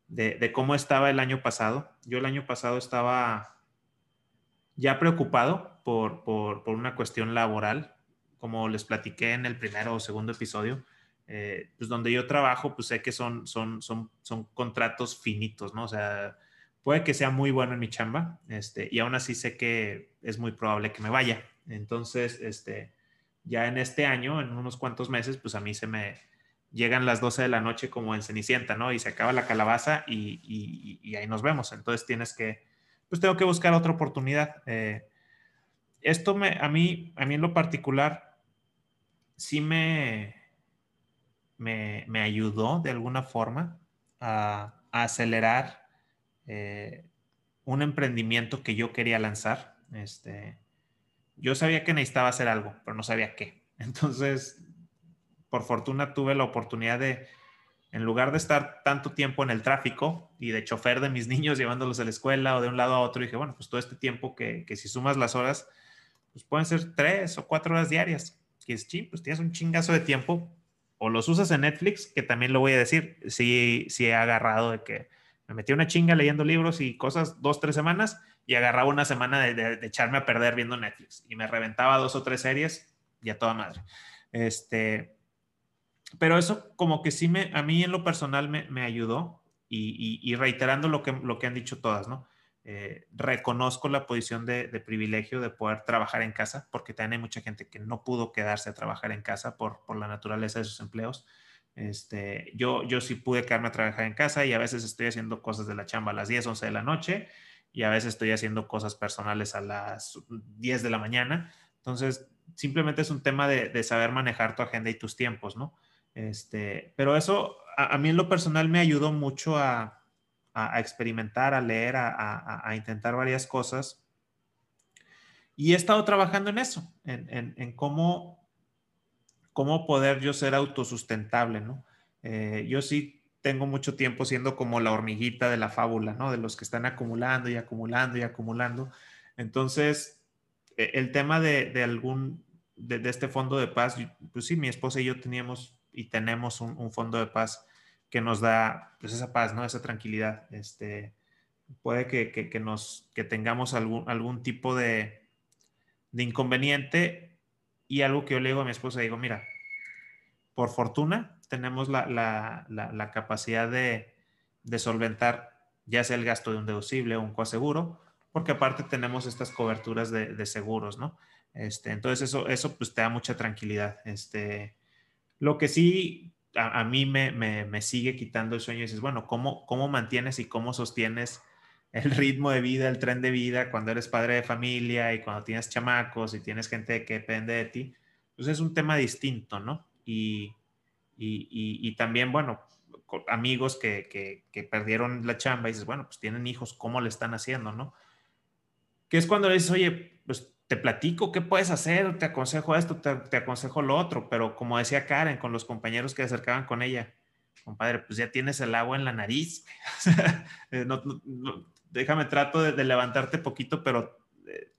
de, cómo estaba el año pasado. Yo el año pasado estaba ya preocupado por, por, una cuestión laboral, como les platiqué en el primero o segundo episodio. Eh, pues donde yo trabajo, pues sé que son, son, son, son contratos finitos, ¿no? O sea, puede que sea muy bueno en mi chamba, este, y aún así sé que es muy probable que me vaya. Entonces, este, ya en este año, en unos cuantos meses, pues a mí se me, llegan las 12 de la noche como en Cenicienta, ¿no? Y se acaba la calabaza y, y ahí nos vemos. Entonces tienes que, pues tengo que buscar otra oportunidad. Eh, esto me, a mí, a mí en lo particular, sí me, me, ayudó de alguna forma a, a acelerar eh, un emprendimiento que yo quería lanzar. Este, yo sabía que necesitaba hacer algo, pero no sabía qué. Entonces, por fortuna tuve la oportunidad de, en lugar de estar tanto tiempo en el tráfico y de chofer de mis niños llevándolos a la escuela o de un lado a otro, dije, bueno, pues todo este tiempo que, que si sumas las horas, pues pueden ser tres o cuatro horas diarias. Que es ching, pues tienes un chingazo de tiempo o los usas en Netflix, que también lo voy a decir, sí, sí he agarrado de que me metí una chinga leyendo libros y cosas dos, tres semanas y agarraba una semana de, echarme a perder viendo Netflix y me reventaba dos o tres series y a toda madre. Este, pero eso como que sí me, a mí en lo personal me, me ayudó y, y, reiterando lo que, lo que han dicho todas, ¿no? Eh, reconozco la posición de, de, privilegio de poder trabajar en casa, porque también hay mucha gente que no pudo quedarse a trabajar en casa por, por la naturaleza de sus empleos. Este, yo, yo sí pude quedarme a trabajar en casa y a veces estoy haciendo cosas de la chamba a las 10, 11 de la noche y a veces estoy haciendo cosas personales a las 10 de la mañana. Entonces, simplemente es un tema de, de saber manejar tu agenda y tus tiempos, ¿no? Este, pero eso a, mí en lo personal me ayudó mucho a, a, experimentar, a leer, a, intentar varias cosas. Y he estado trabajando en eso, en, en, en cómo, cómo poder yo ser autosustentable, ¿no? Eh, yo sí tengo mucho tiempo siendo como la hormiguita de la fábula, ¿no? De los que están acumulando y acumulando y acumulando. Entonces, e, el tema de, de algún, de, de, este fondo de paz, pues sí, mi esposa y yo teníamos y tenemos un, fondo de paz que nos da pues esa paz, ¿no? Esa tranquilidad. Este, puede que, que, nos, que tengamos algún, algún tipo de, de, inconveniente y algo que yo le digo a mi esposa, digo, mira, por fortuna tenemos la, la, la, capacidad de, solventar ya sea el gasto de un deducible o un coaseguro, porque aparte tenemos estas coberturas de, de seguros, ¿no? Este, entonces eso, eso pues te da mucha tranquilidad. Este, lo que sí a, mí me, me, sigue quitando el sueño es, bueno, ¿cómo, ¿cómo mantienes y cómo sostienes el ritmo de vida, el tren de vida cuando eres padre de familia y cuando tienes chamacos y tienes gente que depende de ti? Pues es un tema distinto, ¿no? Y, y, y, también, bueno, amigos que, que, que, perdieron la chamba y dices, bueno, pues tienen hijos, ¿cómo le están haciendo, no? Que es cuando le dices, oye, pues te platico qué puedes hacer, te aconsejo esto, te, aconsejo lo otro, pero como decía Karen, con los compañeros que se acercaban con ella, compadre, pues ya tienes el agua en la nariz. Eh, déjame trato de, levantarte poquito, pero eh,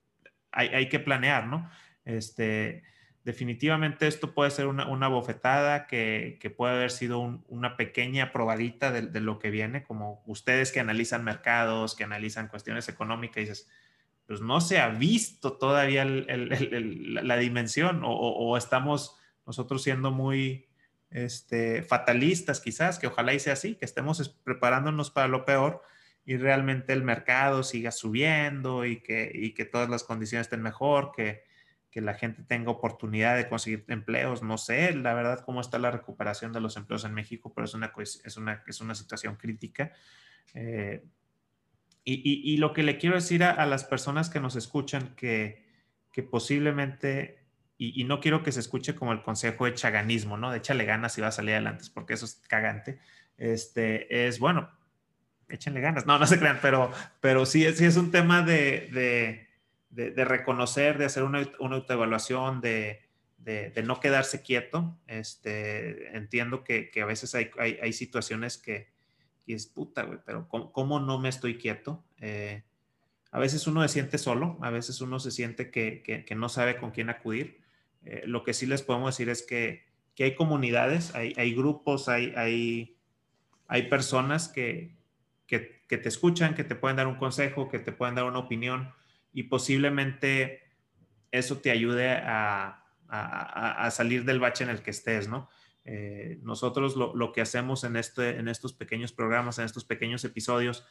hay, que planear, ¿no? Este, definitivamente esto puede ser una, bofetada que, puede haber sido una pequeña probadita de, de, lo que viene, como ustedes que analizan mercados, que analizan cuestiones económicas dices, pues no se ha visto todavía la dimensión o, estamos nosotros siendo muy este, fatalistas quizás, que ojalá y sea así, que estemos preparándonos para lo peor y realmente el mercado siga subiendo y que, que todas las condiciones estén mejor, que, la gente tenga oportunidad de conseguir empleos. No sé, la verdad, cómo está la recuperación de los empleos en México, pero es una, es una, es una situación crítica. Eh, y, lo que le quiero decir a, las personas que nos escuchan, que, posiblemente, y, no quiero que se escuche como el consejo de chaganismo, ¿no? De échale ganas y va a salir adelante, porque eso es cagante. Este, es, bueno, échenle ganas. No, no se crean, pero, pero sí, sí es un tema de, reconocer, de hacer una, autoevaluación, de, no quedarse quieto. Este, entiendo que, a veces hay situaciones que, y es puta, güey, pero ¿cómo, no me estoy quieto? Eh, a veces uno se siente solo, a veces uno se siente que, que, no sabe con quién acudir. Eh, lo que sí les podemos decir es que, que hay comunidades, hay, hay grupos, hay, hay, hay personas que, que, te escuchan, que te pueden dar un consejo, que te pueden dar una opinión y posiblemente eso te ayude a, a, a salir del bache en el que estés, ¿no? Eh, nosotros lo, que hacemos en, este, en estos pequeños programas, en estos pequeños episodios,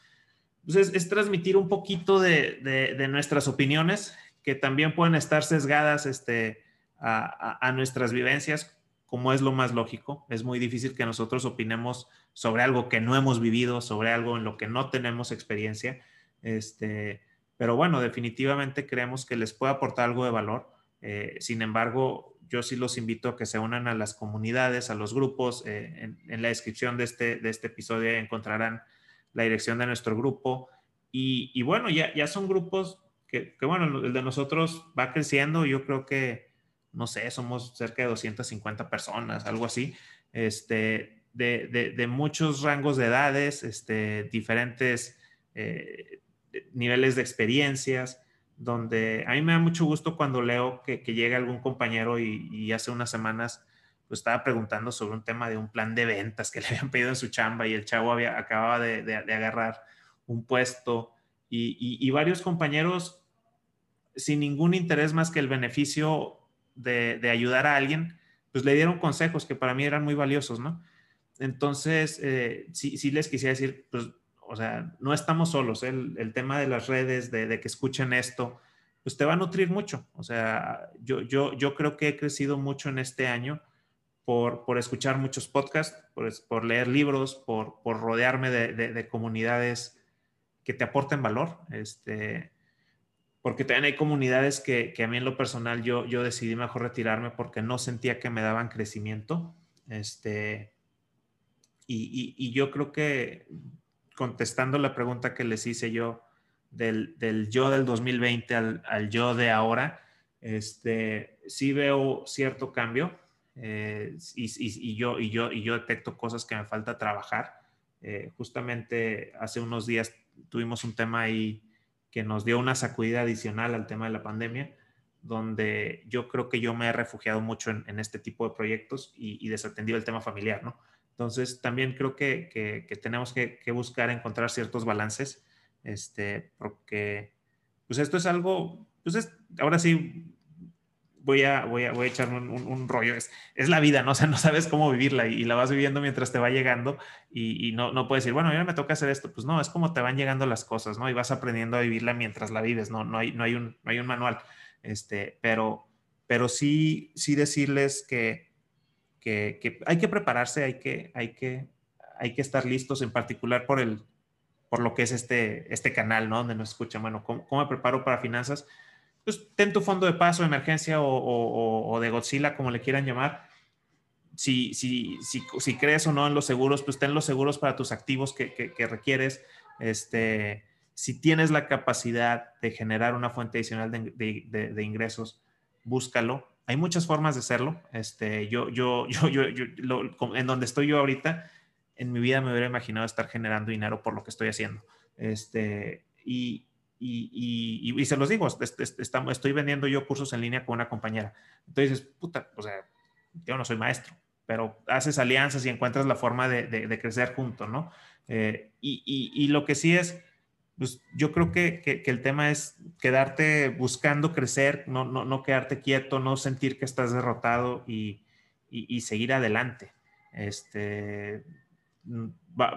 pues es, transmitir un poquito de, nuestras opiniones que también pueden estar sesgadas este, a, nuestras vivencias, como es lo más lógico. Es muy difícil que nosotros opinemos sobre algo que no hemos vivido, sobre algo en lo que no tenemos experiencia. Este, pero bueno, definitivamente creemos que les puede aportar algo de valor. Eh, sin embargo, yo sí los invito a que se unan a las comunidades, a los grupos. Eh, en, la descripción de este, de este episodio encontrarán la dirección de nuestro grupo. Y, bueno, ya, ya son grupos que, bueno, el de nosotros va creciendo. Yo creo que, no sé, somos cerca de 250 personas, algo así, este, de, de, muchos rangos de edades, este, diferentes eh, niveles de experiencias donde a mí me da mucho gusto cuando leo que, llega algún compañero y, hace unas semanas pues estaba preguntando sobre un tema de un plan de ventas que le habían pedido en su chamba y el chavo había, acababa de, agarrar un puesto y, varios compañeros sin ningún interés más que el beneficio de, ayudar a alguien, pues le dieron consejos que para mí eran muy valiosos, ¿no? Entonces, eh, sí, sí, les quisiera decir, pues, o sea, no estamos solos. ¿eh? El, tema de las redes, de, que escuchen esto, pues te va a nutrir mucho. O sea, yo, yo, yo creo que he crecido mucho en este año por, por escuchar muchos podcasts, por, por leer libros, por, por rodearme de, de, comunidades que te aporten valor. Este, porque también hay comunidades que, que, a mí en lo personal yo, yo decidí mejor retirarme porque no sentía que me daban crecimiento. Este, y, yo creo que contestando la pregunta que les hice yo del, yo del 2020 al, yo de ahora, este, sí veo cierto cambio eh, y, yo, y, yo, y yo detecto cosas que me falta trabajar. Eh, justamente hace unos días tuvimos un tema ahí que nos dio una sacudida adicional al tema de la pandemia, donde yo creo que yo me he refugiado mucho en, este tipo de proyectos y, y desatendido el tema familiar, ¿no? Entonces, también creo que, tenemos que, buscar encontrar ciertos balances, este, porque, pues esto es algo, pues ahora sí, voy a, voy a, voy a echar un, rollo, es, es, la vida, ¿no? O sea, no sabes cómo vivirla y, la vas viviendo mientras te va llegando y, no, no puedes decir, bueno, ahora me toca hacer esto, pues no, es como te van llegando las cosas, ¿no? Y vas aprendiendo a vivirla mientras la vives, ¿no? No hay, no hay, un, no hay un manual, este, pero, pero sí, sí decirles que que, hay que prepararse, hay que, hay, que, hay que estar listos, en particular por, el, por lo que es este, este canal, ¿no? Donde nos escuchan, bueno, ¿cómo, me preparo para finanzas? Pues ten tu fondo de paso, emergencia o, de Godzilla, como le quieran llamar. Si, si, si, si, crees o no en los seguros, pues ten los seguros para tus activos que, que, requieres. Este, si tienes la capacidad de generar una fuente adicional de, de, de ingresos, búscalo hay muchas formas de hacerlo. Este, yo, yo, yo, yo, en donde estoy yo ahorita, en mi vida me hubiera imaginado estar generando dinero por lo que estoy haciendo. Este, y, y, y, se los digo, estamos, estoy vendiendo yo cursos en línea con una compañera. Entonces, puta, o sea, yo no soy maestro, pero haces alianzas y encuentras la forma de, de, crecer juntos, ¿no? Eh, y, lo que sí es, pues yo creo que, que, el tema es quedarte buscando crecer, no, no, no, quedarte quieto, no sentir que estás derrotado y, y, seguir adelante. Este, mm,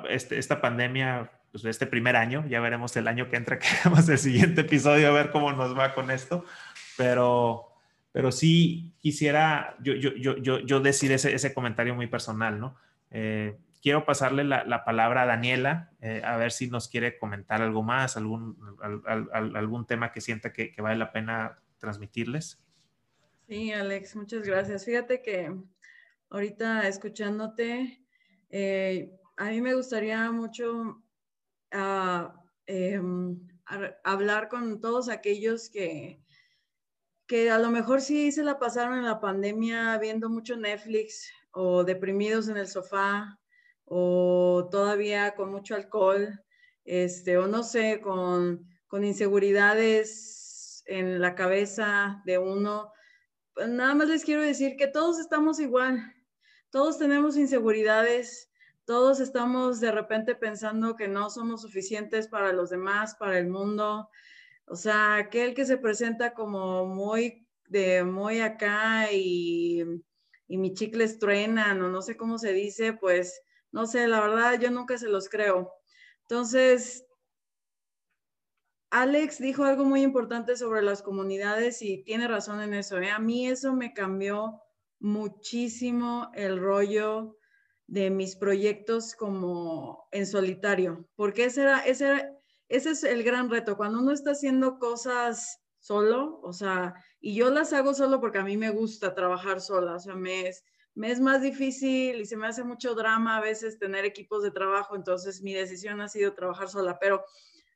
este, esta pandemia, pues este primer año, ya veremos el año que entra, que hagamos el siguiente episodio, a ver cómo nos va con esto, pero, pero sí quisiera yo, yo, yo, yo decir ese, ese comentario muy personal, ¿no? Eh, quiero pasarle la, palabra a Daniela, eh, a ver si nos quiere comentar algo más, algún, algún tema que sienta que, vale la pena transmitirles. Sí, Alex, muchas gracias. Fíjate que ahorita escuchándote, eh, a mí me gustaría mucho ah, em, hablar con todos aquellos que, que a lo mejor sí se la pasaron en la pandemia viendo mucho Netflix o deprimidos en el sofá o todavía con mucho alcohol, este, o no sé, con, con inseguridades en la cabeza de uno. Pues nada más les quiero decir que todos estamos igual, todos tenemos inseguridades, todos estamos de repente pensando que no somos suficientes para los demás, para el mundo. O sea, aquel que se presenta como muy de muy acá y, y mi chicles truenan o no sé cómo se dice, pues no sé, la verdad, yo nunca se los creo. Entonces, Alex dijo algo muy importante sobre las comunidades y tiene razón en eso. ¿eh? A mí eso me cambió muchísimo el rollo de mis proyectos como en solitario, porque ese, era, ese, ese es el gran reto. Cuando uno está haciendo cosas solo, o sea, y yo las hago solo porque a mí me gusta trabajar sola, o sea, me me es más difícil y se me hace mucho drama a veces tener equipos de trabajo, entonces mi decisión ha sido trabajar sola, pero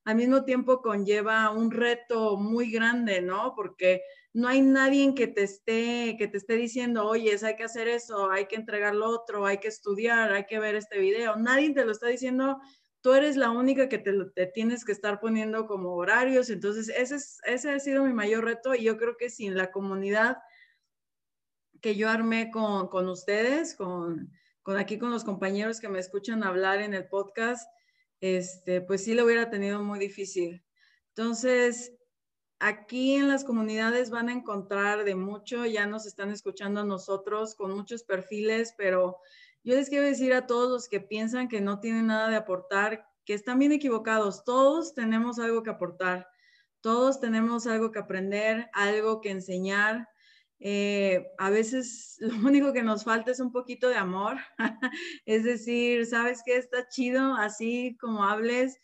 al mismo tiempo conlleva un reto muy grande, ¿no? Porque no hay nadie que te esté que te esté diciendo, "Oye, hay que hacer eso, hay que entregar lo otro, hay que estudiar, hay que ver este video." Nadie te lo está diciendo. Tú eres la única que te, tienes que estar poniendo como horarios. Entonces, ese, es, ese ha sido mi mayor reto y yo creo que sin la comunidad que yo armé con, con ustedes, con, con aquí con los compañeros que me escuchan hablar en el podcast, este, pues sí lo hubiera tenido muy difícil. Entonces, aquí en las comunidades van a encontrar de mucho, ya nos están escuchando a nosotros con muchos perfiles, pero yo les quiero decir a todos los que piensan que no tienen nada de aportar, que están bien equivocados. Todos tenemos algo que aportar, todos tenemos algo que aprender, algo que enseñar. Eh, a veces lo único que nos falta es un poquito de amor, es decir, ¿sabes qué? Está chido así como hables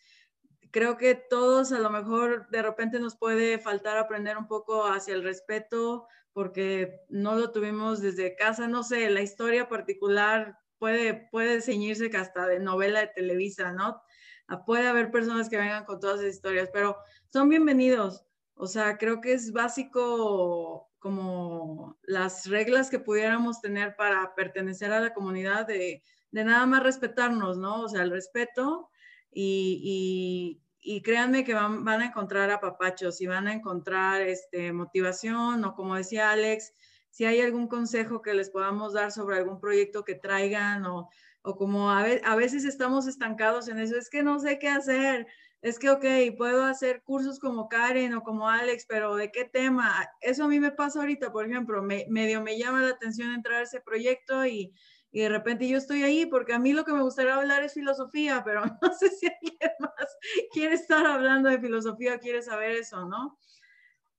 creo que todos a lo mejor de repente nos puede faltar aprender un poco hacia el respeto porque no lo tuvimos desde casa, no sé, la historia particular puede, puede ceñirse que hasta de novela de Televisa, ¿no? Ah, puede haber personas que vengan con todas esas historias, pero son bienvenidos. O sea, creo que es básico como las reglas que pudiéramos tener para pertenecer a la comunidad de, de nada más respetarnos, ¿no? O sea, el respeto y, y créanme que van, van, a encontrar apapachos y van a encontrar este, motivación o como decía Alex, si hay algún consejo que les podamos dar sobre algún proyecto que traigan o, o como a, a, veces estamos estancados en eso, es que no sé qué hacer, es que, ok, puedo hacer cursos como Karen o como Alex, pero ¿de qué tema? Eso a mí me pasa ahorita, por ejemplo, me, medio me llama la atención entrar a ese proyecto y y de repente yo estoy ahí porque a mí lo que me gustaría hablar es filosofía, pero no sé si alguien más quiere estar hablando de filosofía, quiere saber eso, ¿no?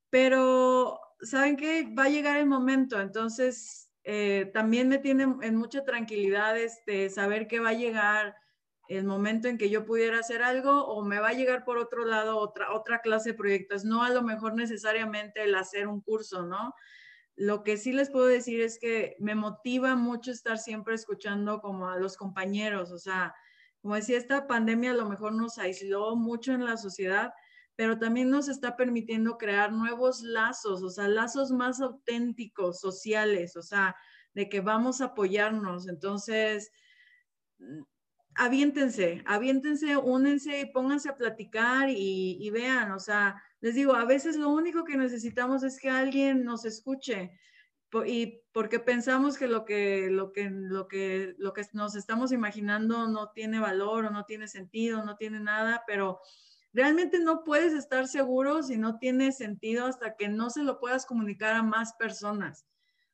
Pero, ¿saben qué? Va a llegar el momento, entonces eh, también me tiene en mucha tranquilidad este, saber que va a llegar el momento en que yo pudiera hacer algo o me va a llegar por otro lado otra, otra clase de proyectos, no a lo mejor necesariamente el hacer un curso, ¿no? Lo que sí les puedo decir es que me motiva mucho estar siempre escuchando como a los compañeros, o sea, como decía, esta pandemia a lo mejor nos aisló mucho en la sociedad, pero también nos está permitiendo crear nuevos lazos, o sea, lazos más auténticos, sociales, o sea, de que vamos a apoyarnos. Entonces, aviéntense, aviéntense, únense y pónganse a platicar y, y vean, o sea, les digo, a veces lo único que necesitamos es que alguien nos escuche y porque pensamos que lo que, lo que, lo que, lo que nos estamos imaginando no tiene valor o no tiene sentido, no tiene nada, pero realmente no puedes estar seguro si no tiene sentido hasta que no se lo puedas comunicar a más personas.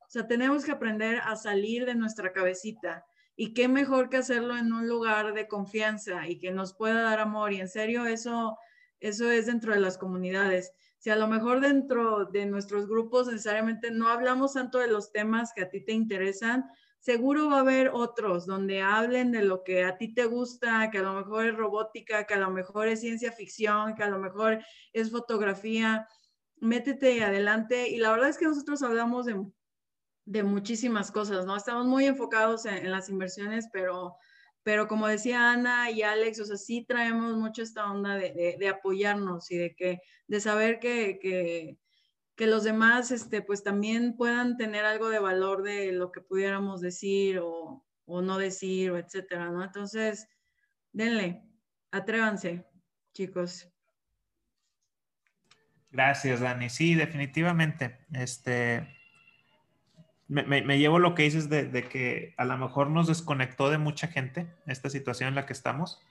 O sea, tenemos que aprender a salir de nuestra cabecita. Y qué mejor que hacerlo en un lugar de confianza y que nos pueda dar amor. Y en serio, eso eso es dentro de las comunidades. Si a lo mejor dentro de nuestros grupos necesariamente no hablamos tanto de los temas que a ti te interesan, seguro va a haber otros donde hablen de lo que a ti te gusta, que a lo mejor es robótica, que a lo mejor es ciencia ficción, que a lo mejor es fotografía. Métete adelante. Y la verdad es que nosotros hablamos de, de muchísimas cosas, ¿no? Estamos muy enfocados en las inversiones, pero pero como decía Ana y Alex, o sea, sí traemos mucho esta onda de, de, apoyarnos y de que, de saber que, que, los demás, este, pues también puedan tener algo de valor de lo que pudiéramos decir o, o no decir, o etcétera, ¿no? Entonces, denle, atrévanse, chicos. Gracias, Dani. Sí, definitivamente. Este, me, llevo lo que dices de, que a lo mejor nos desconectó de mucha gente esta situación en la que estamos,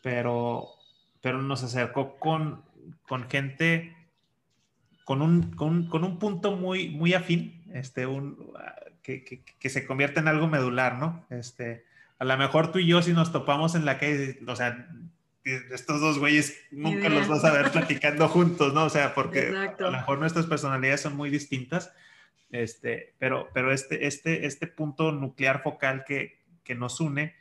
pero, pero nos acercó con, con gente con un, con, un punto muy, muy afín, este, un, que, que, se convierte en algo medular, ¿no? Este, a lo mejor tú y yo si nos topamos en la calle, o sea, estos dos güeyes nunca los vas a ver platicando juntos, ¿no? O sea, porque a lo mejor nuestras personalidades son muy distintas, este, pero, pero este, este, este punto nuclear focal que, que nos une,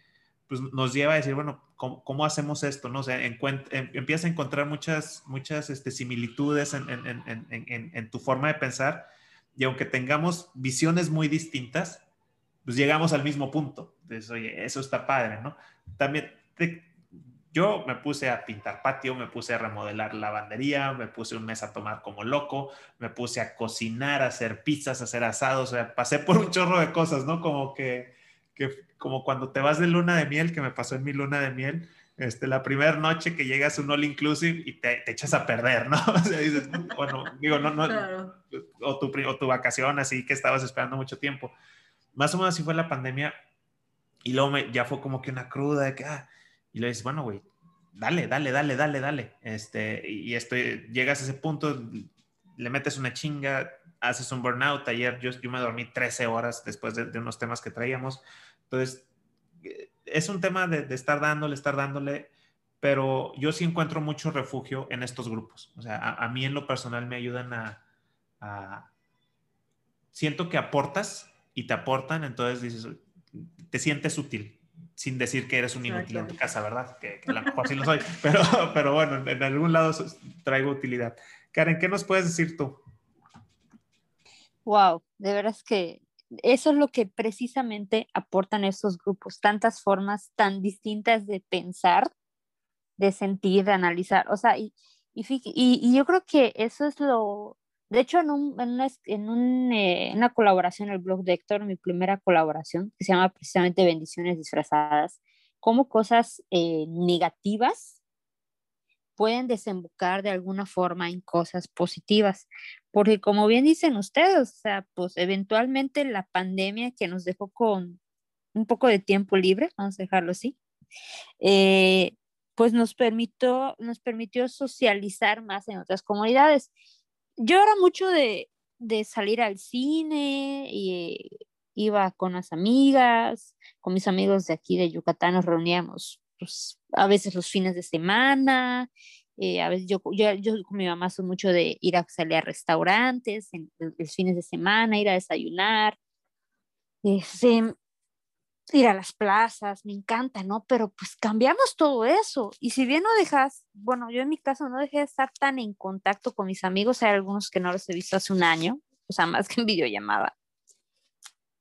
pues nos lleva a decir, bueno, ¿cómo, cómo hacemos esto? ¿no? O sea, em, empieza a encontrar muchas, muchas este, similitudes en, en, en, en, tu forma de pensar y aunque tengamos visiones muy distintas, pues llegamos al mismo punto. Entonces, oye, eso está padre, ¿no? También te, yo me puse a pintar patio, me puse a remodelar lavandería, me puse un mes a tomar como loco, me puse a cocinar, a hacer pizzas, a hacer asados, o sea, pasé por un chorro de cosas, ¿no? Como que, que como cuando te vas de luna de miel, que me pasó en mi luna de miel, este, la primera noche que llegas a un all inclusive y te, te echas a perder, ¿no? O sea, dices, bueno, digo, no, no, o, tu, o tu vacación así que estabas esperando mucho tiempo. Más o menos así fue la pandemia y luego me, ya fue como que una cruda de que, ah, y le dices, bueno, güey, dale, dale, dale, dale, dale. Este, y esto, llegas a ese punto, le metes una chinga, haces un burnout. Ayer yo, yo me dormí 13 horas después de, unos temas que traíamos. Entonces, es un tema de, estar dándole, estar dándole, pero yo sí encuentro mucho refugio en estos grupos. O sea, a, a mí en lo personal me ayudan a, a, Siento que aportas y te aportan, entonces dices, te sientes útil sin decir que eres un inútil en tu casa, ¿verdad? Que, que a lo mejor sí lo soy, pero, pero bueno, en algún lado traigo utilidad. Karen, ¿qué nos puedes decir tú? Wow, de veras que eso es lo que precisamente aportan estos grupos, tantas formas tan distintas de pensar, de sentir, de analizar. O sea, y, y, y yo creo que eso es lo, de hecho, en, un, en, una, en un, eh, una, colaboración, el blog de Héctor, mi primera colaboración, que se llama precisamente Bendiciones Disfrazadas, cómo cosas eh, negativas pueden desembocar de alguna forma en cosas positivas. Porque como bien dicen ustedes, o sea, pues eventualmente la pandemia que nos dejó con un poco de tiempo libre, vamos a dejarlo así, eh, pues nos permitió, nos permitió socializar más en otras comunidades yo era mucho de, de salir al cine y iba con las amigas, con mis amigos de aquí de Yucatán nos reuníamos pues, a veces los fines de semana, eh, a veces yo, yo, yo, con mi mamá soy mucho de ir a salir a restaurantes en, en, los fines de semana, ir a desayunar. Este, ir a las plazas, me encanta, ¿no? Pero pues cambiamos todo eso. Y si bien no dejas, bueno, yo en mi caso no dejé de estar tan en contacto con mis amigos, hay algunos que no los he visto hace un año, o sea, más que en videollamada,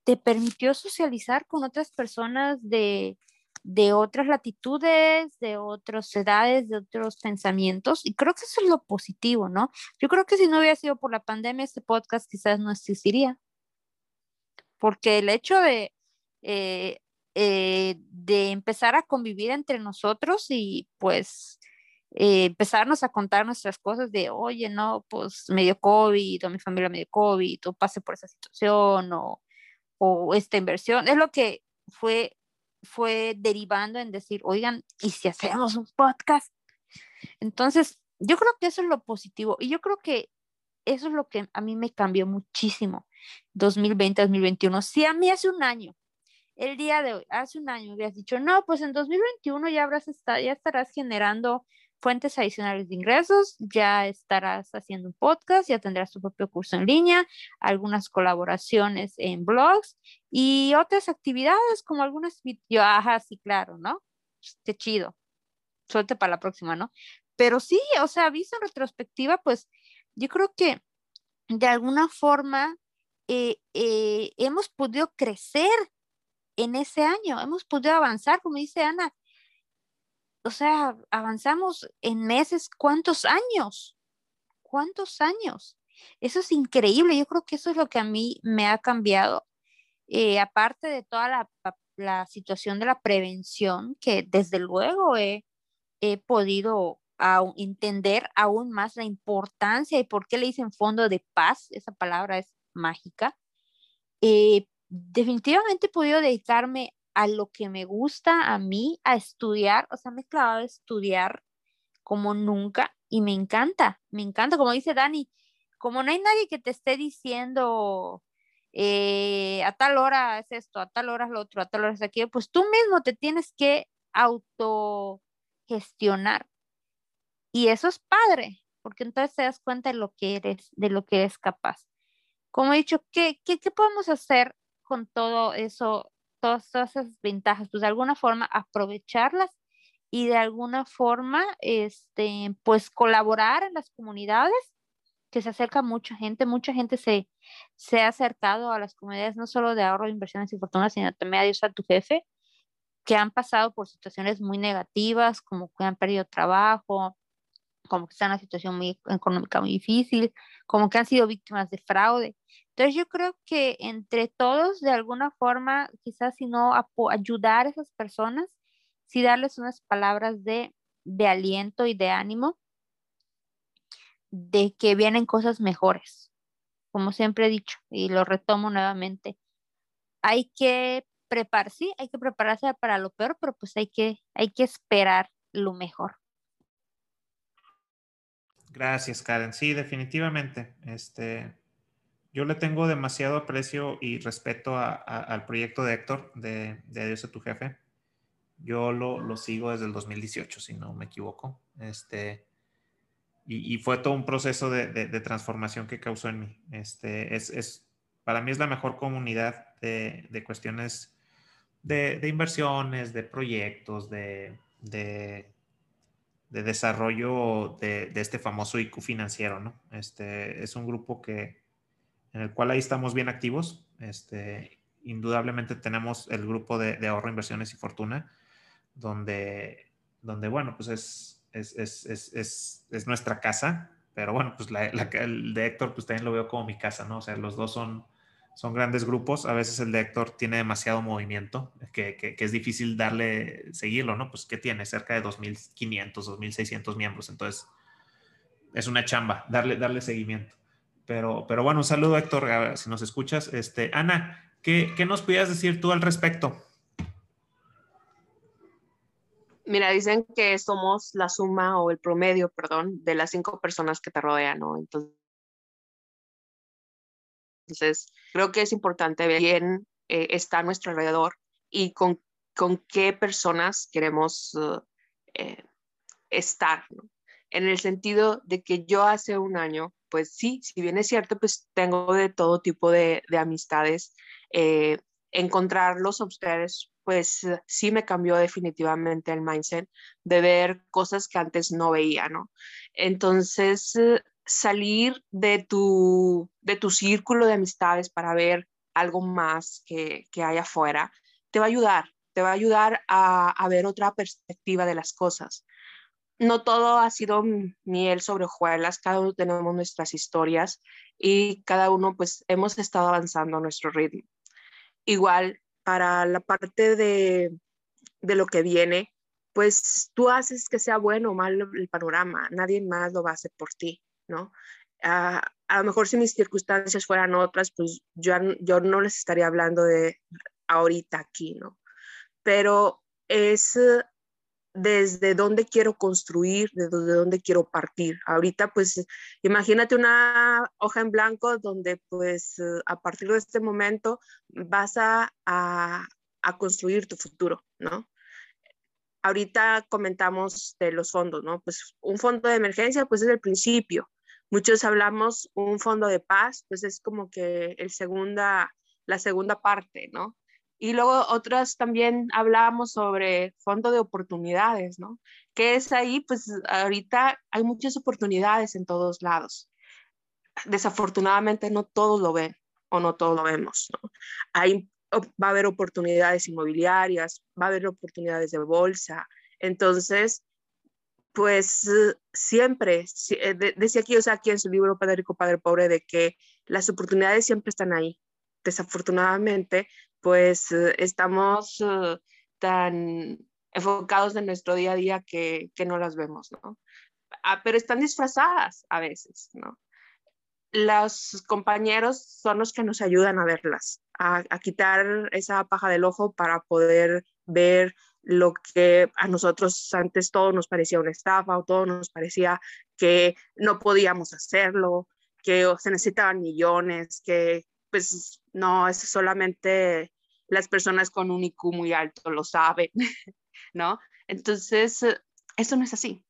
te permitió socializar con otras personas de, de otras latitudes, de otras edades, de otros pensamientos. Y creo que eso es lo positivo, ¿no? Yo creo que si no hubiera sido por la pandemia, este podcast quizás no existiría. Porque el hecho de, eh, eh, de empezar a convivir entre nosotros y pues eh, empezarnos a contar nuestras cosas de, oye, no, pues me dio COVID, o mi familia me dio COVID, o pasé por esa situación, o, o esta inversión, es lo que fue, fue derivando en decir, oigan, ¿y si hacemos un podcast? Entonces, yo creo que eso es lo positivo y yo creo que eso es lo que a mí me cambió muchísimo 2020, 2021. Si a mí hace un año el día de hoy, hace un año, hubieras dicho, no, pues en 2021 ya, habrás estado, ya estarás generando fuentes adicionales de ingresos, ya estarás haciendo un podcast, ya tendrás tu propio curso en línea, algunas colaboraciones en blogs y otras actividades como algunas, yo, ajá, sí, claro, ¿no? Qué chido. Suerte para la próxima, ¿no? Pero sí, o sea, visto en retrospectiva, pues yo creo que de alguna forma eh, eh, hemos podido crecer en ese año. Hemos podido avanzar, como dice Ana. O sea, avanzamos en meses, ¿cuántos años? ¿Cuántos años? Eso es increíble. Yo creo que eso es lo que a mí me ha cambiado. Eh, aparte de toda la, situación de la prevención, que desde luego he, podido entender aún más la importancia y por qué le dicen fondo de paz, esa palabra es mágica, eh, definitivamente he podido dedicarme a lo que me gusta a mí, a estudiar, o sea, me he clavado a estudiar como nunca y me encanta, me encanta, como dice Dani, como no hay nadie que te esté diciendo eh, a tal hora es esto, a tal hora es lo otro, a tal hora es aquello, pues tú mismo te tienes que autogestionar. Y eso es padre, porque entonces te das cuenta de lo que eres, de lo que eres capaz. Como he dicho, ¿qué, qué, qué podemos hacer con todo eso, todas, esas ventajas, pues de alguna forma aprovecharlas y de alguna forma, este, pues colaborar en las comunidades, que se acerca mucha gente, mucha gente se, se ha acercado a las comunidades, no solo de ahorro, inversiones y fortunas, sino también a Dios a tu jefe, que han pasado por situaciones muy negativas, como que han perdido trabajo, como que están en una situación muy económica muy difícil, como que han sido víctimas de fraude. Entonces yo creo que entre todos, de alguna forma, quizás si no ayudar a esas personas sí darles unas palabras de, de aliento y de ánimo de que vienen cosas mejores. Como siempre he dicho, y lo retomo nuevamente, hay que prepararse, sí, hay que prepararse para lo peor, pero pues hay que, hay que esperar lo mejor. Gracias, Karen. Sí, definitivamente. Este, yo le tengo demasiado aprecio y respeto al proyecto de Héctor, de, de Adiós a tu jefe. Yo lo, lo, sigo desde el 2018, si no me equivoco. Este, y, y fue todo un proceso de, de, transformación que causó en mí. Este, es, es, para mí es la mejor comunidad de, de cuestiones de, inversiones, de proyectos, de, de desarrollo de, este famoso IQ financiero, ¿no? Este es un grupo que, en el cual ahí estamos bien activos. Este, indudablemente tenemos el grupo de, ahorro, inversiones y fortuna, donde, donde bueno, pues es, es, es, es, es nuestra casa, pero bueno, pues la, el de Héctor, pues también lo veo como mi casa, ¿no? O sea, los dos son son grandes grupos. A veces el de Héctor tiene demasiado movimiento, que, que, es difícil darle, seguirlo, ¿no? Pues que tiene cerca de 2.500, 2.600 miembros. Entonces, es una chamba darle, darle seguimiento. Pero, pero bueno, un saludo Héctor, si nos escuchas. Este, Ana, ¿qué, ¿qué nos pudieras decir tú al respecto? Mira, dicen que somos la suma o el promedio, perdón, de las cinco personas que te rodean, ¿no? Entonces, entonces, creo que es importante ver quién eh, está a nuestro alrededor y con, con qué personas queremos uh, eh, estar, ¿no? En el sentido de que yo hace un año, pues sí, si bien es cierto, pues tengo de todo tipo de, de amistades, eh, encontrarlos a ustedes, pues sí me cambió definitivamente el mindset de ver cosas que antes no veía, ¿no? Entonces, salir de tu, de tu círculo de amistades para ver algo más que, que hay afuera, te va a ayudar, te va a ayudar a, ver otra perspectiva de las cosas. No todo ha sido miel sobre hojuelas, cada uno tenemos nuestras historias y cada uno pues hemos estado avanzando a nuestro ritmo. Igual para la parte de, de lo que viene, pues tú haces que sea bueno o malo el panorama, nadie más lo va a hacer por ti. ¿no? a lo mejor si mis circunstancias fueran otras, pues yo, yo no les estaría hablando de ahorita aquí, ¿no? Pero es desde dónde quiero construir, desde dónde quiero partir. Ahorita, pues, imagínate una hoja en blanco donde, pues, eh, a partir de este momento vas a, a, a construir tu futuro, ¿no? Ahorita comentamos de los fondos, ¿no? Pues un fondo de emergencia, pues es el principio, Muchos hablamos un fondo de paz, pues es como que el segunda, la segunda parte, ¿no? Y luego otras también hablamos sobre fondo de oportunidades, ¿no? Que es ahí, pues ahorita hay muchas oportunidades en todos lados. Desafortunadamente no todos lo ven o no todos lo vemos, ¿no? Hay, va a haber oportunidades inmobiliarias, va a haber oportunidades de bolsa. Entonces, pues siempre, eh, decía aquí, o sea, aquí en su libro Padre Rico, Padre Pobre, de que las oportunidades siempre están ahí. Desafortunadamente, pues eh, estamos eh, tan enfocados en nuestro día a día que, que no las vemos, ¿no? Ah, pero están disfrazadas a veces, ¿no? Los compañeros son los que nos ayudan a verlas, a, a quitar esa paja del ojo para poder ver lo que a nosotros antes todo nos parecía una estafa o todo nos parecía que no podíamos hacerlo, que se necesitaban millones, que pues no, es solamente las personas con un IQ muy alto lo saben, ¿no? Entonces, eso no es así.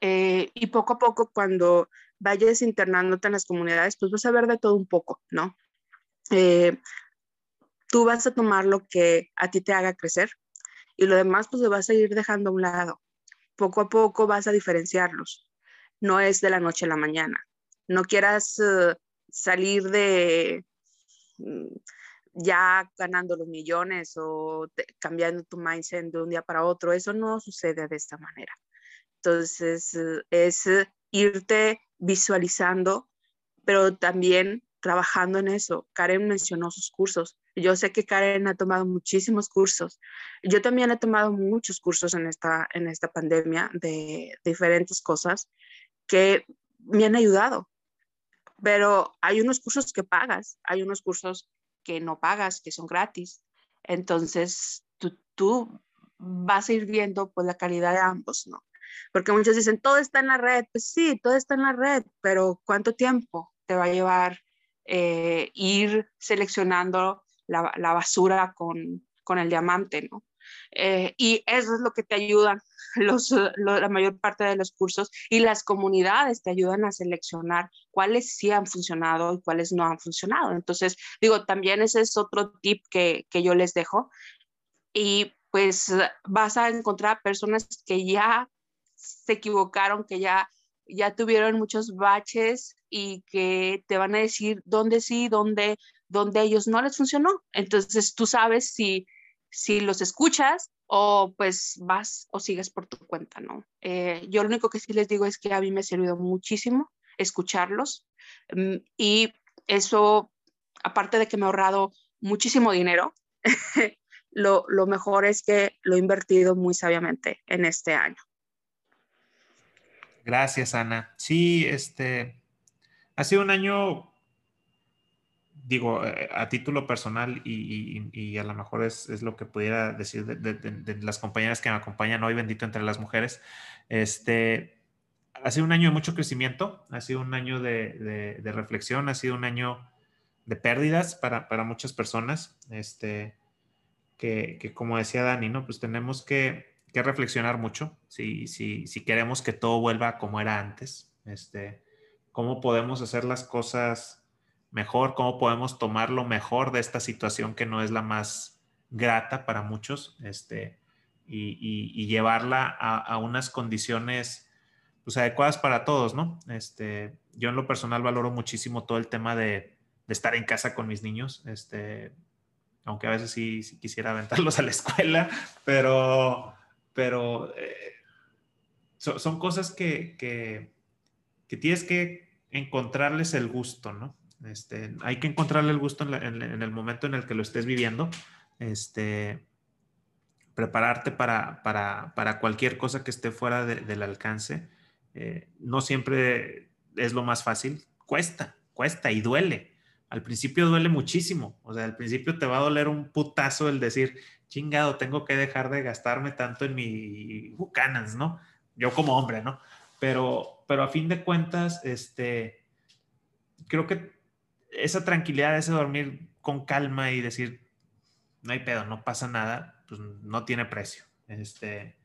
Eh, y poco a poco, cuando vayas internándote en las comunidades, pues vas a ver de todo un poco, ¿no? Eh, tú vas a tomar lo que a ti te haga crecer, y lo demás pues lo vas a ir dejando a un lado. Poco a poco vas a diferenciarlos. No es de la noche a la mañana. No quieras salir de ya ganando los millones o cambiando tu mindset de un día para otro. Eso no sucede de esta manera. Entonces, uh, es uh, irte visualizando, pero también trabajando en eso. Karen mencionó sus cursos. Yo sé que Karen ha tomado muchísimos cursos. Yo también he tomado muchos cursos en esta, en esta pandemia de diferentes cosas que me han ayudado. Pero hay unos cursos que pagas, hay unos cursos que no pagas, que son gratis. Entonces, tú, tú vas a ir viendo pues la calidad de ambos, ¿no? Porque muchos dicen, todo está en la red. Pues sí, todo está en la red, pero ¿cuánto tiempo te va a llevar eh, ir seleccionando la, la basura con, con, el diamante, ¿no? Eh, y eso es lo que te ayudan los, la mayor parte de los cursos y las comunidades te ayudan a seleccionar cuáles sí han funcionado y cuáles no han funcionado. Entonces, digo, también ese es otro tip que, que yo les dejo. Y pues vas a encontrar personas que ya se equivocaron, que ya, ya tuvieron muchos baches y que te van a decir dónde sí, dónde, dónde ellos no les funcionó. Entonces tú sabes si, si los escuchas o pues vas o sigues por tu cuenta, ¿no? Eh, yo lo único que sí les digo es que a mí me ha servido muchísimo escucharlos mm, y eso, aparte de que me ha ahorrado muchísimo dinero, lo, lo mejor es que lo he invertido muy sabiamente en este año. Gracias, Ana. Sí, este ha sido un año, digo, eh, a título personal y, a lo mejor es, lo que pudiera decir de, las compañeras que me acompañan hoy, bendito entre las mujeres. Este ha sido un año de mucho crecimiento, ha sido un año de, reflexión, ha sido un año de pérdidas para, muchas personas. Este, que, que, como decía Dani, ¿no? Pues tenemos que que reflexionar mucho si, si, si queremos que todo vuelva como era antes. Este, cómo podemos hacer las cosas mejor, cómo podemos tomar lo mejor de esta situación que no es la más grata para muchos, este, y, y, llevarla a, unas condiciones pues, adecuadas para todos, ¿no? Este, yo en lo personal valoro muchísimo todo el tema de, estar en casa con mis niños, este, aunque a veces sí, sí quisiera aventarlos a la escuela, pero pero eh, son cosas que, que, tienes que encontrarles el gusto, ¿no? Este, hay que encontrarle el gusto en, el momento en el que lo estés viviendo. Este, prepararte para, para, cualquier cosa que esté fuera del alcance. Eh, no siempre es lo más fácil. Cuesta, cuesta y duele. Al principio duele muchísimo. O sea, al principio te va a doler un putazo el decir, chingado, tengo que dejar de gastarme tanto en mi bucanas, ¿no? Yo como hombre, ¿no? Pero, pero a fin de cuentas, este, creo que esa tranquilidad, ese dormir con calma y decir, no hay pedo, no pasa nada, pues no tiene precio. Este,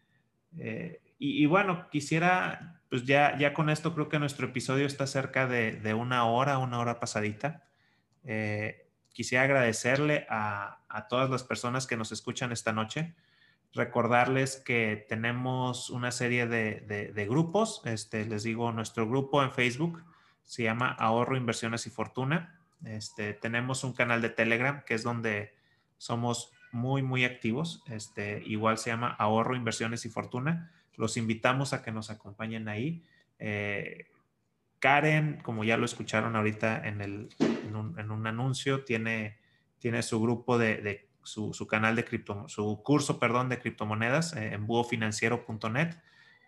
eh, y, bueno, quisiera, pues ya, ya con esto creo que nuestro episodio está cerca de, de una hora, una hora pasadita. Eh, quisiera agradecerle a, todas las personas que nos escuchan esta noche. Recordarles que tenemos una serie de, grupos. Este, les digo, nuestro grupo en Facebook se llama Ahorro, Inversiones y Fortuna. Este, tenemos un canal de Telegram que es donde somos muy, muy activos. Este, igual se llama Ahorro, Inversiones y Fortuna. Los invitamos a que nos acompañen ahí. Eh, Karen, como ya lo escucharon ahorita en, el, en, un, anuncio, tiene, tiene su grupo de, su, canal de cripto, su curso, perdón, de criptomonedas eh, en buofinanciero.net.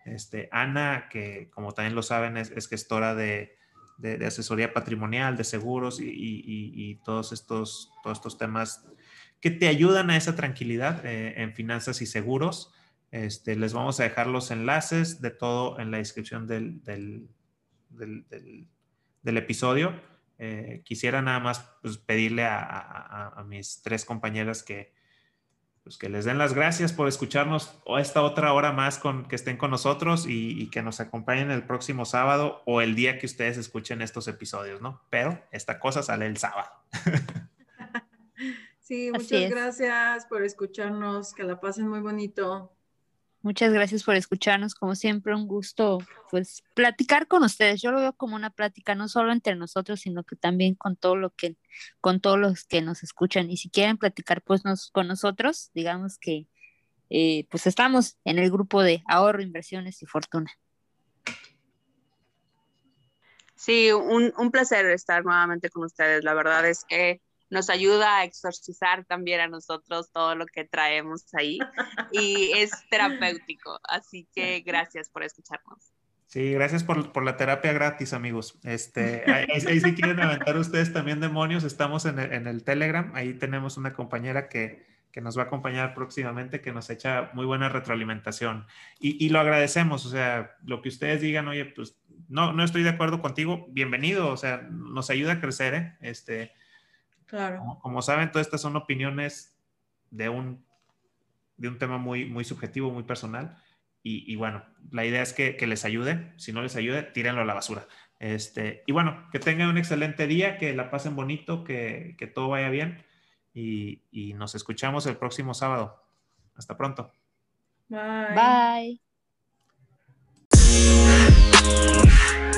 Este, Ana, que como también lo saben, es, gestora de, asesoría patrimonial, de seguros y, todos, estos, todos estos temas que te ayudan a esa tranquilidad eh, en finanzas y seguros. Este, les vamos a dejar los enlaces de todo en la descripción del, del, episodio. Eh, quisiera nada más pues, pedirle a, mis tres compañeras que, pues, que les den las gracias por escucharnos esta otra hora más con que estén con nosotros y, que nos acompañen el próximo sábado o el día que ustedes escuchen estos episodios, ¿no? Pero esta cosa sale el sábado. Sí, muchas gracias por escucharnos, que la pasen muy bonito. Muchas gracias por escucharnos, como siempre, un gusto pues platicar con ustedes. Yo lo veo como una plática no solo entre nosotros, sino que también con todo lo que con todos los que nos escuchan y si quieren platicar pues nos, con nosotros, digamos que eh, pues estamos en el grupo de ahorro, inversiones y fortuna. Sí, un, un placer estar nuevamente con ustedes. La verdad es que nos ayuda a exorcizar también a nosotros todo lo que traemos ahí y es terapéutico. Así que gracias por escucharnos. Sí, gracias por, la terapia gratis, amigos. Este, ahí, si quieren aventar ustedes también demonios, estamos en el, Telegram. Ahí tenemos una compañera que, nos va a acompañar próximamente, que nos echa muy buena retroalimentación. Y, lo agradecemos, o sea, lo que ustedes digan, oye, pues no, no estoy de acuerdo contigo, bienvenido, o sea, nos ayuda a crecer, ¿eh? Este, claro. Como, saben, todas estas son opiniones de un, de un tema muy, muy subjetivo, muy personal y, bueno, la idea es que, les ayude. Si no les ayude, tírenlo a la basura. Este, y bueno, que tengan un excelente día, que la pasen bonito, que, todo vaya bien. Y, y, nos escuchamos el próximo sábado. Hasta pronto. Bye. Bye.